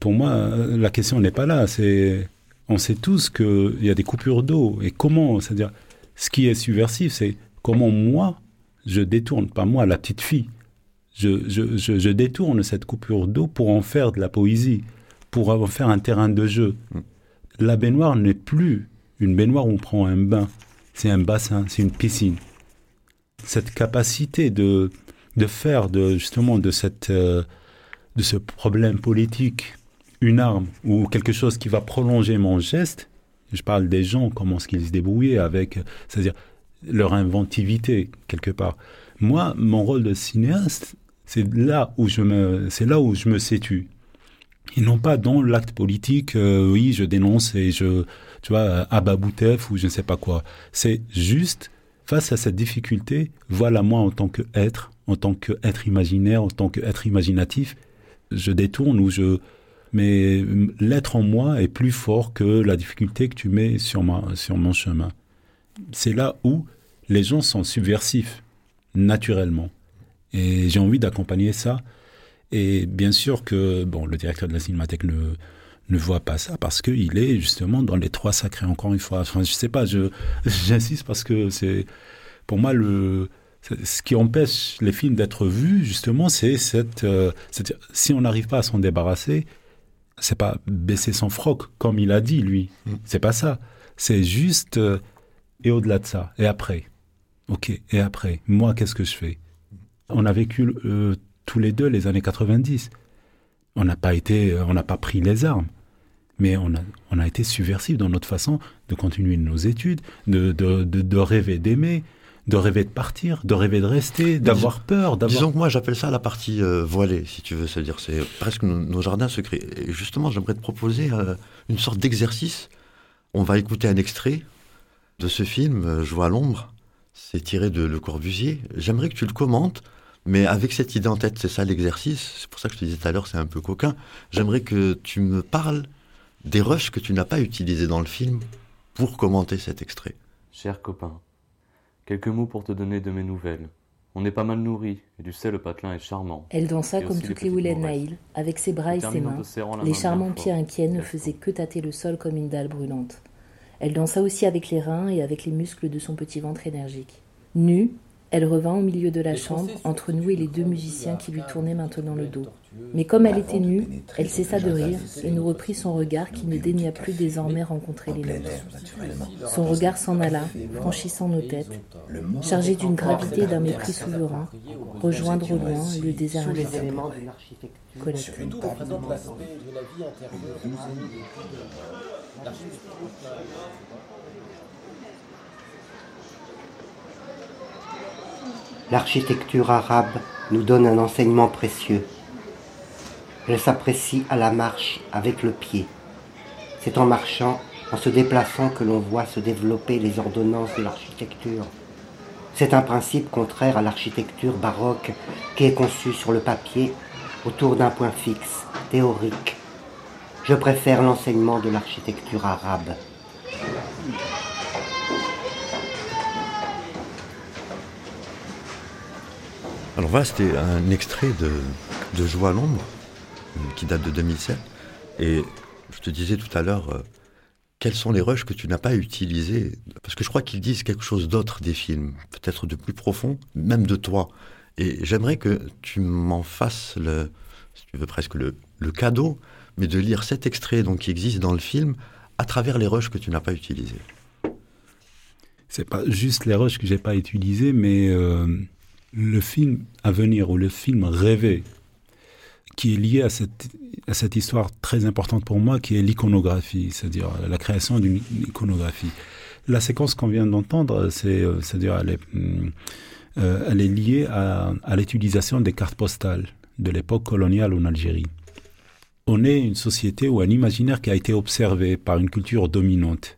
pour moi, la question n'est pas là. C'est, on sait tous qu'il y a des coupures d'eau. Et comment, c'est-à-dire, ce qui est subversif, c'est comment moi, je détourne, pas moi, la petite fille, je, je, je, détourne cette coupure d'eau pour en faire de la poésie, pour en faire un terrain de jeu. Mm. La baignoire n'est plus une baignoire où on prend un bain. C'est un bassin, c'est une piscine. Cette capacité de, de faire de, justement de, cette, euh, de ce problème politique une arme ou quelque chose qui va prolonger mon geste, je parle des gens, comment est-ce qu'ils se débrouillaient avec, c'est-à-dire leur inventivité quelque part. Moi, mon rôle de cinéaste, c'est là où je me, c'est là où je me situe. Et non pas dans l'acte politique, euh, oui, je dénonce et je, tu vois, Ababoutef ou je ne sais pas quoi. C'est juste, face à cette difficulté, voilà moi en tant qu'être, en tant qu'être imaginaire, en tant qu'être imaginatif, je détourne ou je, mais l'être en moi est plus fort que la difficulté que tu mets sur, ma, sur mon chemin. C'est là où les gens sont subversifs, naturellement. Et j'ai envie d'accompagner ça. Et bien sûr que bon, le directeur de la cinémathèque ne, ne voit pas ça parce qu'il est justement dans les trois sacrés, encore une fois. Enfin, je sais pas, j'insiste parce que c'est, pour moi, le, ce qui empêche les films d'être vus, justement, c'est cette, euh, si on n'arrive pas à s'en débarrasser, c'est pas baisser son froc, comme il a dit, lui. Mm. C'est pas ça. C'est juste, euh, et au-delà de ça, et après. Ok, et après, moi, qu'est-ce que je fais? On a vécu euh, tous les deux les années 90. On n'a pas été, on n'a pas pris les armes, mais on a, on a été subversif dans notre façon de continuer nos études, de, de, de, rêver d'aimer, de rêver de partir, de rêver de rester, d'avoir peur. Disons que moi j'appelle ça la partie euh, voilée, si tu veux, c'est-à-dire c'est presque nos, jardins secrets. Et justement, j'aimerais te proposer euh, une sorte d'exercice. On va écouter un extrait de ce film, Je vois à l'ombre, c'est tiré de Le Corbusier. J'aimerais que tu le commentes, mais avec cette idée en tête, c'est ça l'exercice. C'est pour ça que je te disais tout à l'heure, c'est un peu coquin. J'aimerais que tu me parles des rushs que tu n'as pas utilisés dans le film pour commenter cet extrait. Cher copain, quelques mots pour te donner de mes nouvelles. On est pas mal nourri, et tu sais, le patelin est charmant. Elle dansa comme toutes les Willen Naïl, avec ses bras et ses mains. Les charmants pieds inquiets ne faisaient que tâter le sol comme une dalle brûlante. Elle dansa aussi avec les reins et avec les muscles de son petit ventre énergique. Nue, elle revint au milieu de la chambre, entre nous et les deux musiciens qui lui tournaient maintenant le dos. Mais comme elle était nue, elle cessa de rire et nous reprit son regard qui ne daigna plus désormais rencontrer les nôtres. Son regard s'en alla, franchissant nos têtes, chargé d'une gravité et d'un mépris souverain, rejoindre au loin le désert invincible. L'architecture arabe nous donne un enseignement précieux. Elle s'apprécie à la marche avec le pied. C'est en marchant, en se déplaçant que l'on voit se développer les ordonnances de l'architecture. C'est un principe contraire à l'architecture baroque qui est conçue sur le papier autour d'un point fixe, théorique, je préfère l'enseignement de l'architecture arabe. Alors voilà, c'était un extrait de, de Joie à l'ombre, euh, qui date de 2007. Et je te disais tout à l'heure, euh, quels sont les rushs que tu n'as pas utilisés? Parce que je crois qu'ils disent quelque chose d'autre des films, peut-être de plus profond, même de toi. Et j'aimerais que tu m'en fasses, le, si tu veux presque, le, le cadeau mais de lire cet extrait donc, qui existe dans le film à travers les rushs que tu n'as pas utilisés. C'est pas juste les rushs que j'ai pas utilisés, mais euh, le film à venir ou le film rêvé qui est lié à cette, à cette histoire très importante pour moi, qui est l'iconographie, c'est-à-dire la création d'une iconographie. La séquence qu'on vient d'entendre, euh, c'est-à-dire elle est, euh, elle est liée à, à l'utilisation des cartes postales de l'époque coloniale en Algérie on est une société ou un imaginaire qui a été observé par une culture dominante.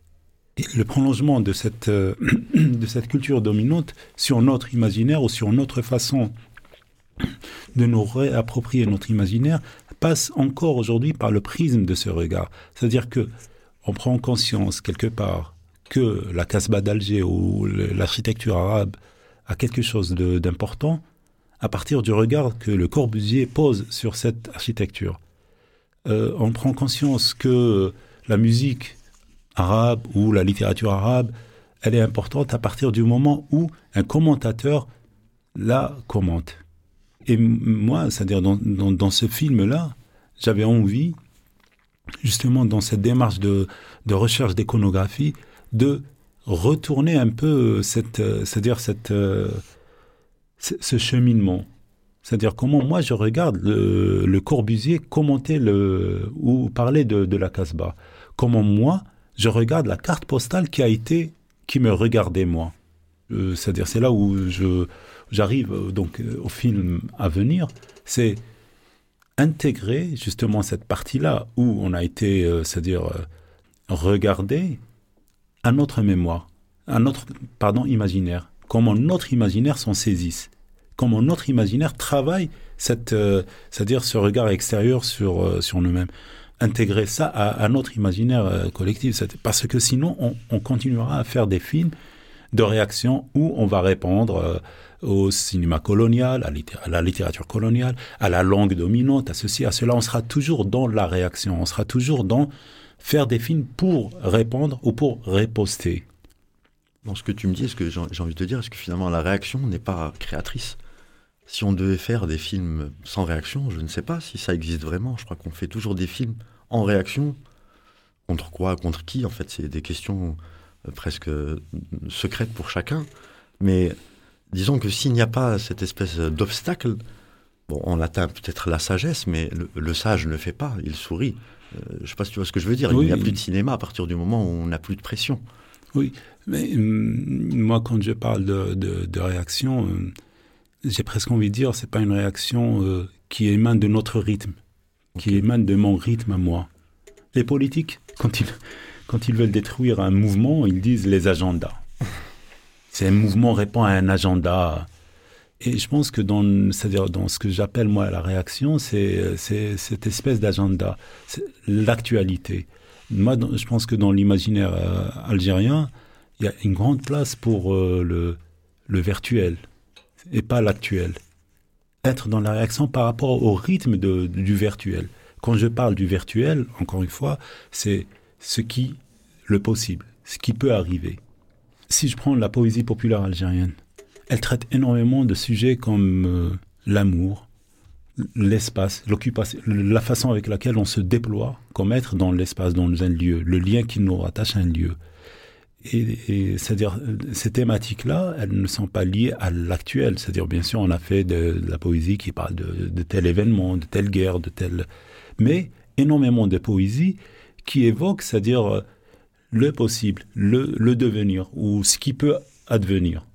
Le prolongement de cette, euh, de cette culture dominante sur notre imaginaire ou sur notre façon de nous réapproprier notre imaginaire passe encore aujourd'hui par le prisme de ce regard. C'est-à-dire que on prend conscience quelque part que la Casbah d'Alger ou l'architecture arabe a quelque chose d'important à partir du regard que le Corbusier pose sur cette architecture. Euh, on prend conscience que la musique arabe ou la littérature arabe, elle est importante à partir du moment où un commentateur la commente. Et moi, c'est-à-dire dans, ce film-là, j'avais envie, justement dans cette démarche de, recherche d'iconographie, de retourner un peu cette, c'est-à-dire cette, ce cheminement. C'est-à-dire comment moi je regarde le, Corbusier commenter le, ou parler de, la Casbah. Comment moi je regarde la carte postale qui a été, qui me regardait moi. Euh, c'est-à-dire c'est là où j'arrive euh, donc euh, au film à venir, c'est intégrer justement cette partie-là où on a été, c'est-à-dire regarder à notre mémoire, à notre pardon imaginaire, comment notre imaginaire s'en saisisse comment notre imaginaire travaille cette, euh, c'est-à-dire ce regard extérieur sur, euh, sur nous-mêmes. Intégrer ça à, notre imaginaire euh, collectif, parce que sinon on, continuera à faire des films de réaction où on va répondre au cinéma colonial, à, la littérature coloniale, à la langue dominante, à ceci, à cela. On sera toujours dans la réaction, on sera toujours dans faire des films pour répondre ou pour riposter. Dans ce que tu me dis, ce que j'ai envie de te dire, est-ce que finalement la réaction n'est pas créatrice? Si on devait faire des films sans réaction, je ne sais pas si ça existe vraiment. Je crois qu'on fait toujours des films en réaction. Contre quoi Contre qui En fait, c'est des questions euh, presque euh, secrètes pour chacun. Mais disons que s'il n'y a pas cette espèce d'obstacle, bon, on atteint peut-être la sagesse, mais le, sage ne le fait pas, il sourit. Euh, je ne sais pas si tu vois ce que je veux dire. Il n'y a plus de cinéma à partir du moment où on n'a plus de pression. Oui, mais hum, moi, quand je parle de, réaction, hum, j'ai presque envie de dire, c'est pas une réaction euh, qui émane de notre rythme, qui émane de mon rythme à moi. Les politiques, quand ils, quand ils veulent détruire un mouvement, ils disent les agendas. C'est un mouvement répond à un agenda. Et je pense que dans, c'est-à-dire dans ce que j'appelle moi la réaction, c'est, cette espèce d'agenda, l'actualité. Moi, je pense que dans l'imaginaire euh, algérien, il y a une grande place pour euh, le, le virtuel et pas l'actuel. Être dans la réaction par rapport au rythme du virtuel. Quand je parle du virtuel, encore une fois, c'est ce qui, le possible, ce qui peut arriver. Si je prends la poésie populaire algérienne, elle traite énormément de sujets comme euh, l'amour, l'espace, l'occupation, la façon avec laquelle on se déploie comme être dans l'espace, dans un lieu, le lien qui nous rattache à un lieu. C'est-à-dire, ces thématiques-là, elles ne sont pas liées à l'actuel. C'est-à-dire, bien sûr, on a fait de, la poésie qui parle de, de, tel événement, de telle guerre, de tel. Mais énormément de poésie qui évoque, c'est-à-dire le possible, le, le, devenir ou ce qui peut advenir.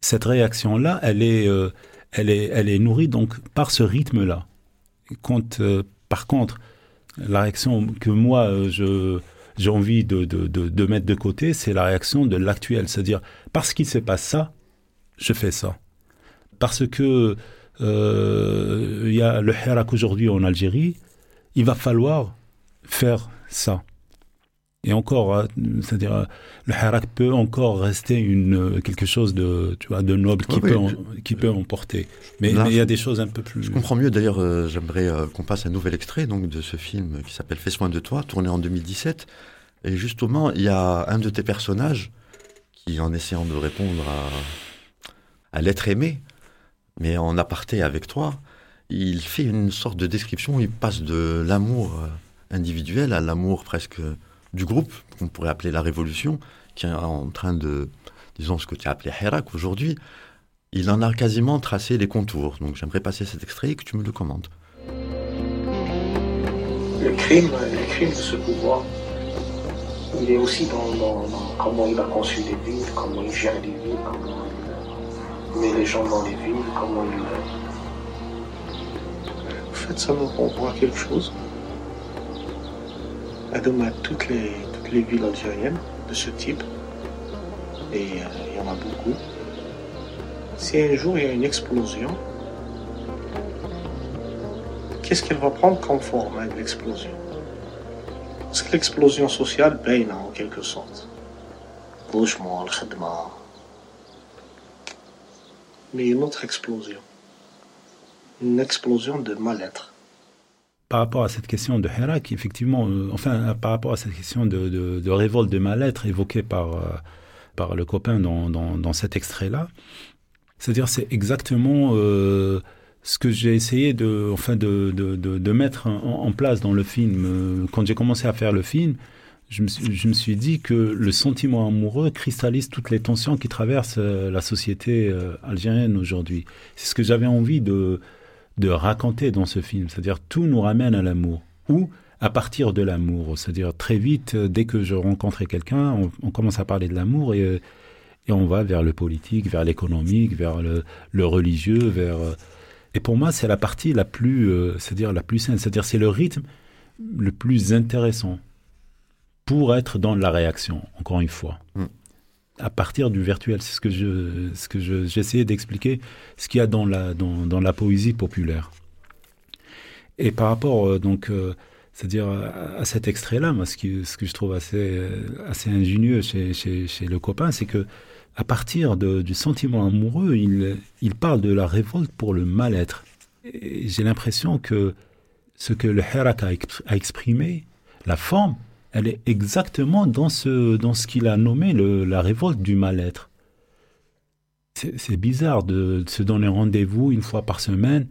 Cette réaction-là, elle est, euh, elle est, elle est nourrie donc par ce rythme-là. Euh, par contre, la réaction que moi euh, je j'ai envie de, de, de, mettre de côté, c'est la réaction de l'actuel. C'est-à-dire, parce qu'il se passe ça, je fais ça. Parce que il y a le Hirak aujourd'hui en Algérie, il va falloir faire ça. Et encore, hein, c'est-à-dire, le harak peut encore rester une, quelque chose de, tu vois, de noble qui, peut, qui peut emporter. Mais, il y a des choses un peu plus. Je comprends mieux. D'ailleurs, euh, j'aimerais euh, qu'on passe un nouvel extrait donc, de ce film qui s'appelle Fais soin de toi, tourné en 2017. Et justement, il y a un de tes personnages qui, en essayant de répondre à, à l'être aimé, mais en aparté avec toi, il fait une sorte de description. Il passe de l'amour euh, individuel à l'amour presque du groupe, qu'on pourrait appeler la révolution, qui est en train de, disons ce que tu as appelé Hirak aujourd'hui, il en a quasiment tracé les contours. Donc j'aimerais passer cet extrait et que tu me le commandes. Le crime, le crime de ce pouvoir, il est aussi dans, comment il a conçu les villes, comment il gère les villes, comment il met les gens dans les villes, comment il... En fait, ça me renvoie quelque chose à toutes les, toutes les villes algériennes de ce type, et euh, il y en a beaucoup. Si un jour il y a une explosion, qu'est-ce qu'elle va prendre comme forme, hein, l'explosion? Parce que l'explosion sociale paye en quelque sorte. Logement, le Mais une autre explosion. Une explosion de mal-être par rapport à cette question de Hirak, effectivement, euh, enfin, par rapport à cette question de, révolte de mal-être évoquée par, euh, par le copain dans, dans, cet extrait-là, c'est-à-dire c'est exactement euh, ce que j'ai essayé de, enfin, de, de mettre en, place dans le film. Quand j'ai commencé à faire le film, je me, je me, suis, dit que le sentiment amoureux cristallise toutes les tensions qui traversent la société algérienne aujourd'hui. C'est ce que j'avais envie de de raconter dans ce film. C'est-à-dire tout nous ramène à l'amour. Ou à partir de l'amour. C'est-à-dire très vite, euh, dès que je rencontrais quelqu'un, on, commence à parler de l'amour et, euh, et, on va vers le politique, vers l'économique, vers le, religieux, vers... Euh, et pour moi, c'est la partie la plus, c'est-à-dire la plus saine. C'est-à-dire c'est le rythme le plus intéressant pour être dans la réaction, encore une fois. Mm à partir du virtuel. C'est ce que je, j'essayais d'expliquer, ce qu'il y a dans la, dans, dans, la poésie populaire. Et par rapport, euh, donc, euh, c'est-à-dire à, cet extrait-là, ce, ce que je trouve assez, euh, assez ingénieux chez, chez, le copain, c'est que à partir du sentiment amoureux, il, il parle de la révolte pour le mal-être. J'ai l'impression que ce que le Herak a exprimé, la forme, elle est exactement dans ce, dans ce qu'il a nommé la révolte du mal-être. C'est bizarre de, se donner rendez-vous une fois par semaine.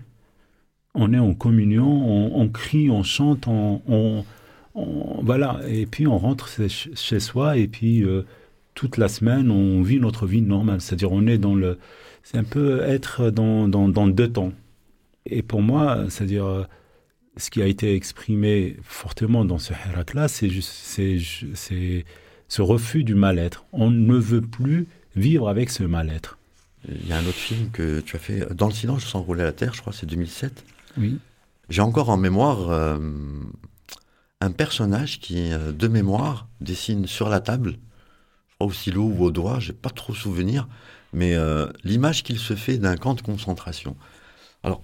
On est en communion, on, crie, on chante, on, voilà, et puis on rentre chez soi et puis euh, toute la semaine, on vit notre vie normale. C'est-à-dire, on est dans le. C'est un peu être dans, dans, dans deux temps. Et pour moi, c'est-à-dire, ce qui a été exprimé fortement dans ce Hirak-là, c'est ce refus du mal-être. On ne veut plus vivre avec ce mal-être. Il y a un autre film que tu as fait, Dans le silence, sans rouler la terre, je crois, c'est 2007. Oui. J'ai encore en mémoire euh, un personnage qui, euh, de mémoire, dessine sur la table, je crois au stylo ou au doigt, j'ai pas trop souvenir, mais euh, l'image qu'il se fait d'un camp de concentration. Alors,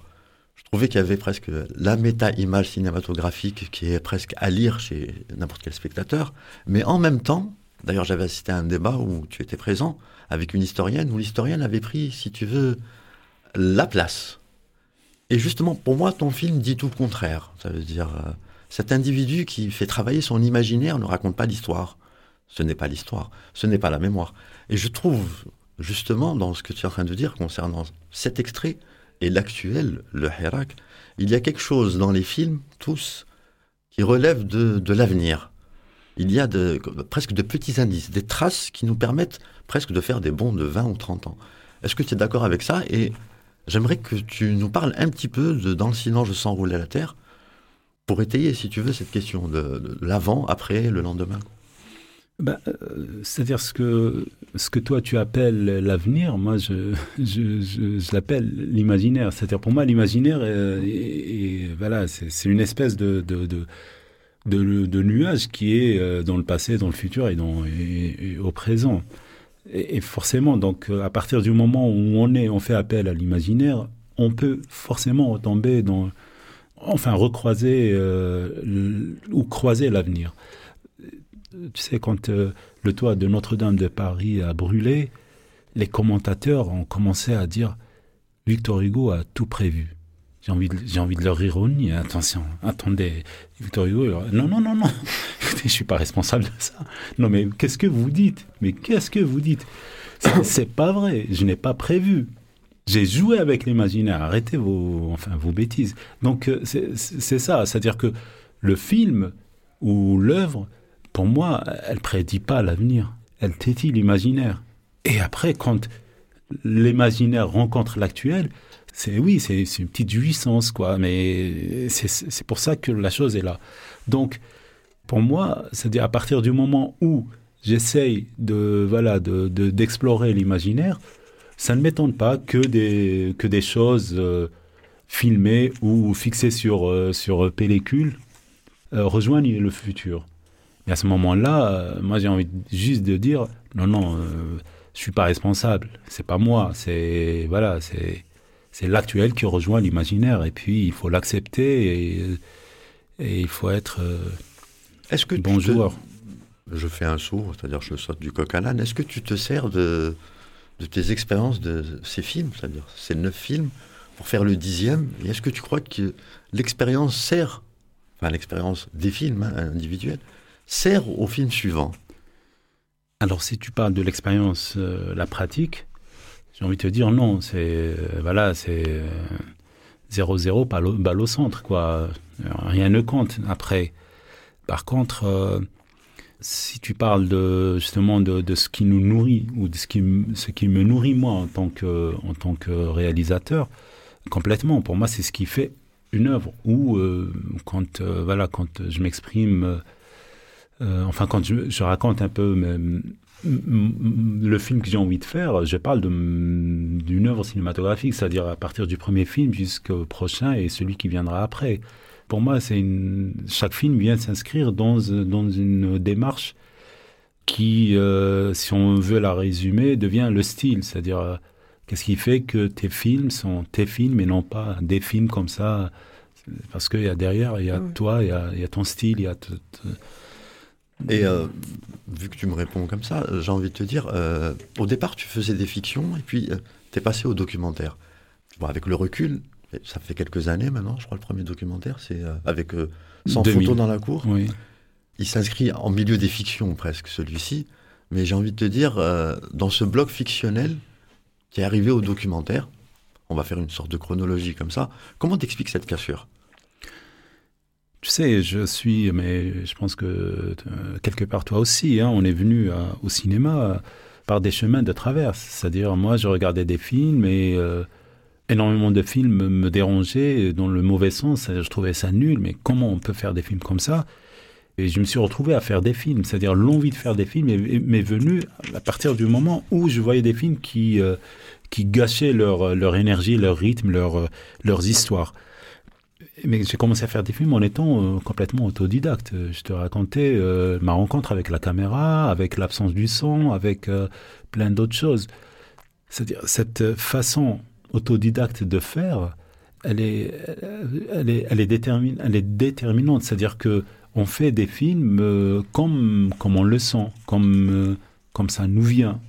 trouvais qu'il y avait presque la méta-image cinématographique qui est presque à lire chez n'importe quel spectateur, mais en même temps, d'ailleurs j'avais assisté à un débat où tu étais présent avec une historienne, où l'historienne avait pris, si tu veux, la place. Et justement, pour moi, ton film dit tout le contraire. Ça veut dire, euh, cet individu qui fait travailler son imaginaire ne raconte pas l'histoire. Ce n'est pas l'histoire, ce n'est pas la mémoire. Et je trouve, justement, dans ce que tu es en train de dire concernant cet extrait et l'actuel, le Hirak, il y a quelque chose dans les films, tous, qui relève de, de l'avenir. Il y a presque de petits indices, des traces qui nous permettent presque de faire des bons de 20 ou 30 ans. Est-ce que tu es d'accord avec ça? Et j'aimerais que tu nous parles un petit peu de Dans le silence, je sens rouler la terre, pour étayer, si tu veux, cette question de, l'avant, après, le lendemain ben, euh, C'est-à-dire ce que, ce que toi tu appelles l'avenir, moi je, je, l'appelle l'imaginaire. C'est-à-dire pour moi l'imaginaire, euh, voilà, c'est une espèce de, de, de, nuage qui est euh, dans le passé, dans le futur et, dans, au présent. Et, forcément, donc à partir du moment où on est, on fait appel à l'imaginaire, on peut forcément retomber dans enfin recroiser euh, ou croiser l'avenir. Tu sais, quand euh, le toit de Notre-Dame de Paris a brûlé, les commentateurs ont commencé à dire Victor Hugo a tout prévu. J'ai envie, de, j'ai envie de leur ironie. Attention, attendez, Victor Hugo, non, non, non, non, je suis pas responsable de ça. Non, mais qu'est-ce que vous dites? Mais qu'est-ce que vous dites? C'est pas vrai, je n'ai pas prévu. J'ai joué avec l'imaginaire. Arrêtez vos, enfin, vos bêtises. Donc, euh, c'est ça. C'est-à-dire que le film ou l'œuvre, pour moi, elle prédit pas l'avenir. Elle tétille l'imaginaire. Et après, quand l'imaginaire rencontre l'actuel, c'est oui, c'est une petite jouissance, quoi. Mais c'est pour ça que la chose est là. Donc, pour moi, c'est-à-dire à partir du moment où j'essaye de voilà d'explorer de, l'imaginaire, ça ne m'étonne pas que des, que des choses euh, filmées ou fixées sur, euh, sur pellicule euh, rejoignent le futur. Et à ce moment-là, moi j'ai envie juste de dire non, non, je suis pas responsable. C'est pas moi. C'est voilà, c'est c'est l'actuel qui rejoint l'imaginaire. Et puis il faut l'accepter et, et, il faut être Est-ce que bon joueur. Je fais un saut, c'est-à-dire je saute du coq à l'âne. Est-ce que tu te sers de de tes expériences de ces films, c'est-à-dire ces neuf films, pour faire le dixième? Et est-ce que tu crois que l'expérience sert, enfin l'expérience des films hein, individuels, sert au film suivant Alors si tu parles de l'expérience, euh, la pratique, j'ai envie de te dire non, c'est euh, voilà, c'est 0-0 euh, balle au centre, quoi. Rien ne compte après. Par contre, si tu parles de, justement de, de, ce qui nous nourrit ou de ce qui, ce qui me nourrit moi en tant que, en tant que réalisateur, complètement. Pour moi, c'est ce qui fait une œuvre. Ou quand, voilà, quand je m'exprime, euh, enfin quand je, je, raconte un peu le film que j'ai envie de faire, je parle d'une œuvre cinématographique, c'est-à-dire à partir du premier film jusqu'au prochain et celui qui viendra après pour moi, c'est chaque film vient s'inscrire dans, dans une démarche qui, euh, si on veut la résumer, devient le style. C'est-à-dire, euh, qu'est-ce qui fait que tes films sont tes films et non pas des films comme ça? Parce qu'il y a derrière, il y a toi, il y a, il y a, ton style, il y a. Et euh, vu que tu me réponds comme ça, j'ai envie de te dire, au départ, tu faisais des fictions et puis tu es passé au documentaire. Bon, avec le recul, ça fait quelques années maintenant, je crois, le premier documentaire, c'est euh, avec euh, Sans photo dans la cour. Oui. Il s'inscrit en milieu des fictions, presque, celui-ci. Mais j'ai envie de te dire, euh, dans ce bloc fictionnel qui est arrivé au documentaire, on va faire une sorte de chronologie comme ça, comment t'expliques cette cassure? Tu sais, je suis, mais je pense que euh, quelque part toi aussi, hein, on est venu au cinéma par des chemins de traverse. C'est-à-dire, moi, je regardais des films et euh, énormément de films me dérangeaient dans le mauvais sens. Je trouvais ça nul, mais comment on peut faire des films comme ça? Et je me suis retrouvé à faire des films. C'est-à-dire, l'envie de faire des films m'est venue à partir du moment où je voyais des films qui, euh, qui gâchaient leur, leur énergie, leur rythme, leur, leurs histoires mais j'ai commencé à faire des films en étant euh, complètement autodidacte. Je te racontais euh, ma rencontre avec la caméra, avec l'absence du son, avec euh, plein d'autres choses. C'est-à-dire cette façon autodidacte de faire, elle est, elle est, elle est, elle est déterminante. C'est-à-dire que on fait des films comme, comme on le sent, comme, comme ça nous vient.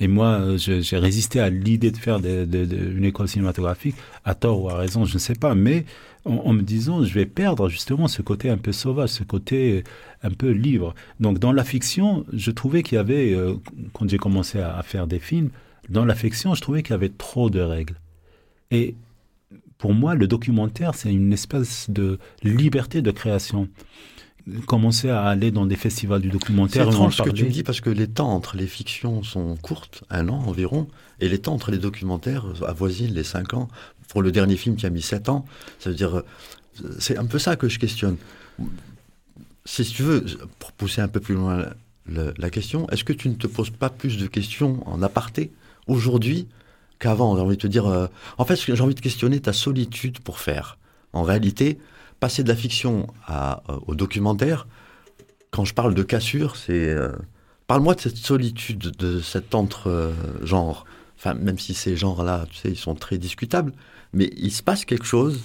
Et moi, j'ai résisté à l'idée de faire une école cinématographique, à tort ou à raison, je ne sais pas, mais en, me disant, je vais perdre justement ce côté un peu sauvage, ce côté un peu libre. Donc dans la fiction, je trouvais qu'il y avait, euh, quand j'ai commencé à, faire des films, dans la fiction, je trouvais qu'il y avait trop de règles. Et pour moi, le documentaire, c'est une espèce de liberté de création commencer à aller dans des festivals du documentaire. C'est étrange ce que tu me dis parce que les temps entre les fictions sont courtes, un an environ, et les temps entre les documentaires avoisinent les cinq ans. Pour le dernier film qui a mis sept ans, ça veut dire, c'est un peu ça que je questionne. Si tu veux, pour pousser un peu plus loin la, question, est-ce que tu ne te poses pas plus de questions en aparté aujourd'hui qu'avant? J'ai envie de te dire, euh, en fait, j'ai envie de questionner ta solitude pour faire. En réalité, passer de la fiction euh, au documentaire, quand je parle de cassure, c'est. Euh, parle-moi de cette solitude, de cet entre-genre. Enfin, même si ces genres-là, tu sais, ils sont très discutables, mais il se passe quelque chose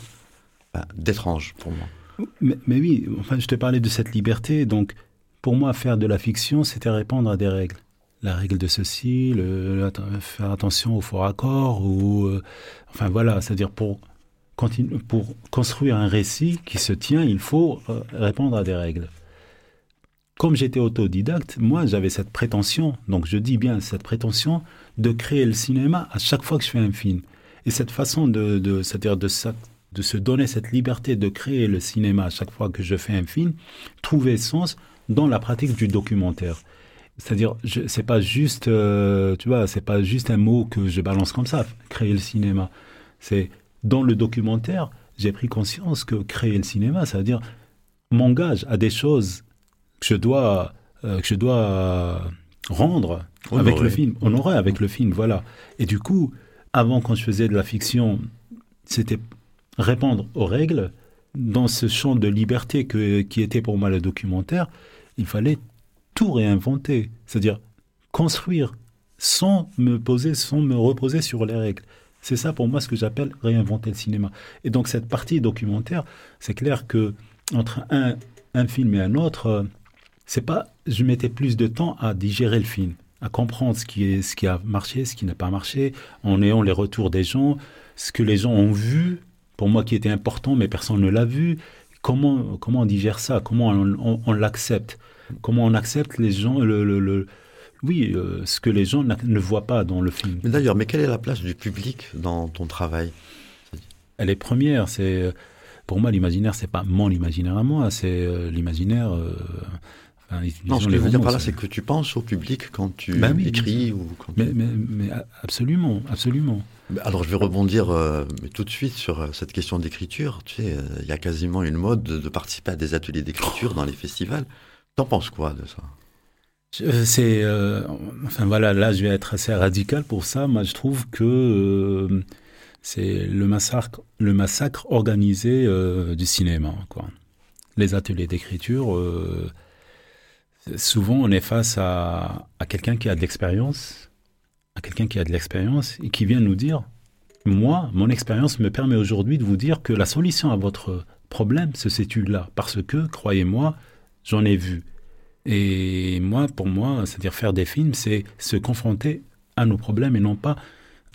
ben, d'étrange pour moi. Mais, oui, enfin, je te parlais de cette liberté. Donc, pour moi, faire de la fiction, c'était répondre à des règles. La règle de ceci, faire attention au faux raccord, ou. Euh, enfin, voilà, c'est-à-dire pour pour construire un récit qui se tient, il faut euh, répondre à des règles. Comme j'étais autodidacte, moi j'avais cette prétention, donc je dis bien cette prétention, de créer le cinéma à chaque fois que je fais un film. Et cette façon de, c'est-à-dire de, se donner cette liberté de créer le cinéma à chaque fois que je fais un film, trouvait sens dans la pratique du documentaire. C'est-à-dire, c'est pas juste, euh, tu vois, c'est pas juste un mot que je balance comme ça, créer le cinéma. C'est dans le documentaire, j'ai pris conscience que créer le cinéma, c'est-à-dire m'engage à des choses que je dois, euh, que je dois rendre avec le film, honorer avec le film, voilà. Et du coup, avant quand je faisais de la fiction, c'était répondre aux règles. Dans ce champ de liberté que, qui était pour moi le documentaire, il fallait tout réinventer, c'est-à-dire construire sans me poser, sans me reposer sur les règles. C'est ça pour moi ce que j'appelle réinventer le cinéma. Et donc cette partie documentaire, c'est clair que entre un, un film et un autre, euh, c'est pas, je mettais plus de temps à digérer le film, à comprendre ce qui, est, ce qui a marché, ce qui n'a pas marché, en ayant les retours des gens, ce que les gens ont vu, pour moi qui était important, mais personne ne l'a vu. Comment, comment on digère ça? Comment on, l'accepte? Comment on accepte les gens, le, le oui, euh, ce que les gens ne voient pas dans le film. Mais d'ailleurs, mais quelle est la place du public dans ton travail? Elle est première. C'est pour moi l'imaginaire, c'est pas mon imaginaire à moi, c'est euh, l'imaginaire. Euh, non, ce que je veux dire par là, c'est que tu penses au public quand tu ben écris ou quand mais, mais, absolument, absolument. Alors je vais rebondir tout de suite sur cette question d'écriture. Tu sais, il y a quasiment une mode de participer à des ateliers d'écriture dans les festivals. T'en penses quoi de ça? C'est, euh, enfin voilà, là je vais être assez radical pour ça. Moi, je trouve que euh, c'est le massacre, le massacre organisé euh, du cinéma. Les ateliers d'écriture, souvent on est face à, à quelqu'un qui a de l'expérience, à quelqu'un qui a de l'expérience et qui vient nous dire, moi, mon expérience me permet aujourd'hui de vous dire que la solution à votre problème se situe là, parce que, croyez-moi, j'en ai vu. Et moi, pour moi, c'est-à-dire faire des films, c'est se confronter à nos problèmes et non pas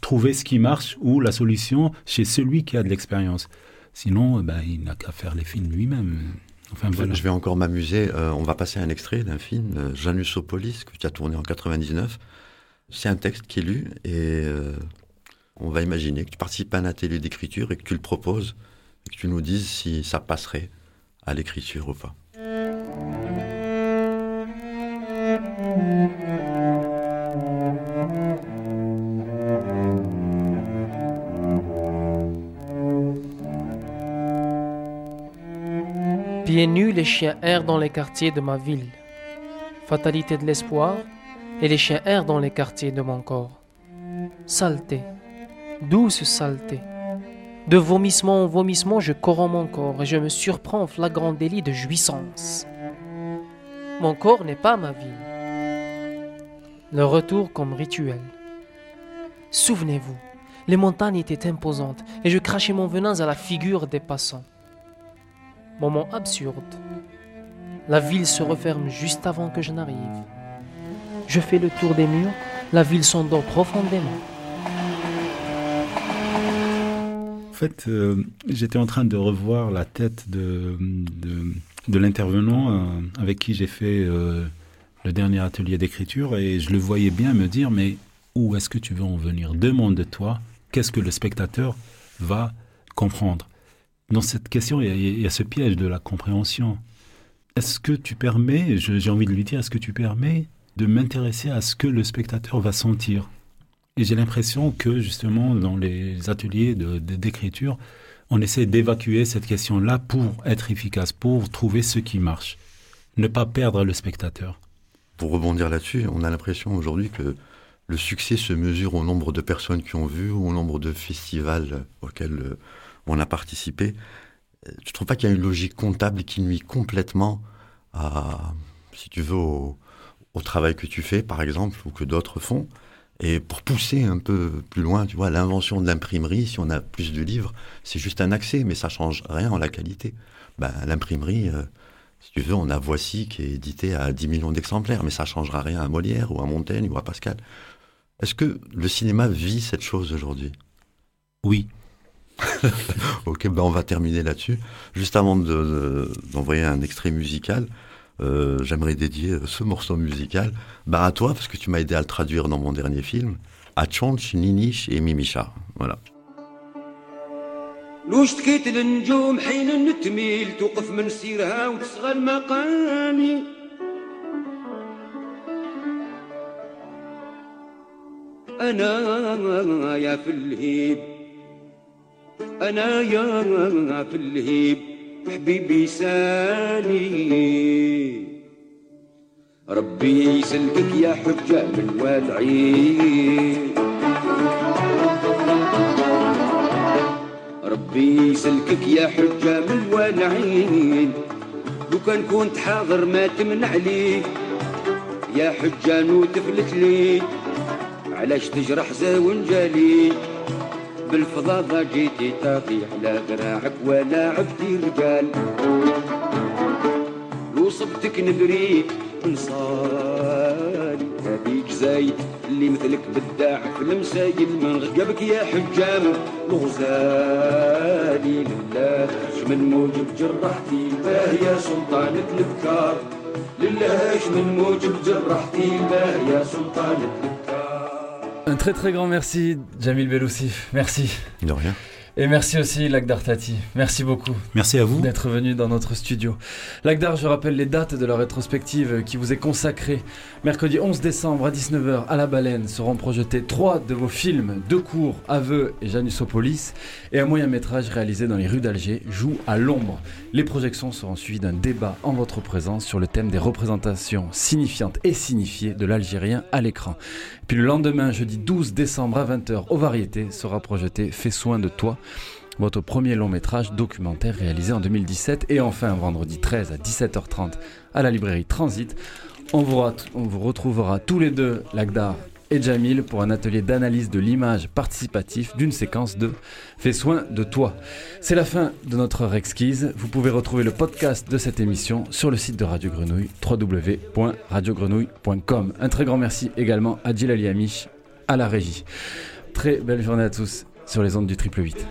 trouver ce qui marche ou la solution chez celui qui a de l'expérience. Sinon, ben, il n'a qu'à faire les films lui-même. Enfin, voilà. Je vais encore m'amuser. Euh, on va passer un extrait d'un film, euh, Janusopolis, que tu as tourné en 99. C'est un texte qui est lu et euh, on va imaginer que tu participes à un atelier d'écriture et que tu le proposes et que tu nous dises si ça passerait à l'écriture ou pas. Pieds nus, les chiens errent dans les quartiers de ma ville. Fatalité de l'espoir, et les chiens errent dans les quartiers de mon corps. Saleté, douce saleté. De vomissement en vomissement, je corromps mon corps et je me surprends en flagrant délit de jouissance. Mon corps n'est pas ma ville. Le retour comme rituel. Souvenez-vous, les montagnes étaient imposantes et je crachais mon venin à la figure des passants. Moment absurde. La ville se referme juste avant que je n'arrive. Je fais le tour des murs, la ville s'endort profondément. En fait, euh, j'étais en train de revoir la tête de, l'intervenant euh, avec qui j'ai fait euh, le dernier atelier d'écriture et je le voyais bien me dire, mais où est-ce que tu veux en venir? Demande-toi, qu'est-ce que le spectateur va comprendre? Dans cette question, il y, a, ce piège de la compréhension. Est-ce que tu permets, j'ai envie de lui dire, est-ce que tu permets de m'intéresser à ce que le spectateur va sentir? Et j'ai l'impression que justement, dans les ateliers d'écriture, on essaie d'évacuer cette question-là pour être efficace, pour trouver ce qui marche. Ne pas perdre le spectateur. Pour rebondir là-dessus, on a l'impression aujourd'hui que le succès se mesure au nombre de personnes qui ont vu, au nombre de festivals auxquels on a participé. Je ne trouve pas qu'il y a une logique comptable qui nuit complètement à, si tu veux, au, travail que tu fais, par exemple, ou que d'autres font? Et pour pousser un peu plus loin, tu vois, l'invention de l'imprimerie, si on a plus de livres, c'est juste un accès, mais ça change rien en la qualité. Ben, l'imprimerie, euh, si tu veux, on a Voici qui est édité à 10 millions d'exemplaires, mais ça changera rien à Molière ou à Montaigne ou à Pascal. Est-ce que le cinéma vit cette chose aujourd'hui? Oui. ok, ben on va terminer là-dessus. Juste avant d'envoyer un extrait musical, euh, j'aimerais dédier ce morceau musical bah, à toi, parce que tu m'as aidé à le traduire dans mon dernier film, à Chonch, Ninish et Mimicha. Voilà. أنا يا في الهيب حبيبي سالي ربي يسلكك يا حجة من وادعين ربي يسلكك يا حجة من وادعين لو كان كنت حاضر ما تمنع لي. يا حجة وتفلت لي. علاش تجرح زاون جالي. بالفضاضة جيتي تطيح لا ذراعك ولا عبدي رجال. لو صبتك نبريك نصالي هذيك زايد اللي مثلك بداع في المسايل من غقبك يا حجام الغزالي لله. من موجب جرحتي باه يا سلطانة البكار لله من موجب جرحتي باه يا سلطانة البكار Un très très grand merci, Jamil Beloussif. Merci. De rien. Et merci aussi Lagdar Tati. Merci beaucoup. Merci à vous d'être venu dans notre studio. Lagdar, je rappelle les dates de la rétrospective qui vous est consacrée. Mercredi 11 décembre à 19h à la Baleine seront projetés trois de vos films, Deux cours, Aveux et Janusopolis, et un moyen métrage réalisé dans les rues d'Alger, Joue à l'ombre. Les projections seront suivies d'un débat en votre présence sur le thème des représentations signifiantes et signifiées de l'Algérien à l'écran. Puis le lendemain, jeudi 12 décembre à 20h, aux variétés, sera projeté Fais soin de toi, votre premier long métrage documentaire réalisé en 2017. Et enfin, vendredi 13 à 17h30 à la librairie Transit, on vous, retrouvera tous les deux, Lagdar et Jamil, pour un atelier d'analyse de l'image participatif d'une séquence de Fais soin de toi. C'est la fin de notre heure exquise. Vous pouvez retrouver le podcast de cette émission sur le site de Radio Grenouille, www.radiogrenouille.com. Un très grand merci également à Djilali Amish à la régie. Très belle journée à tous sur les ondes du triple 8.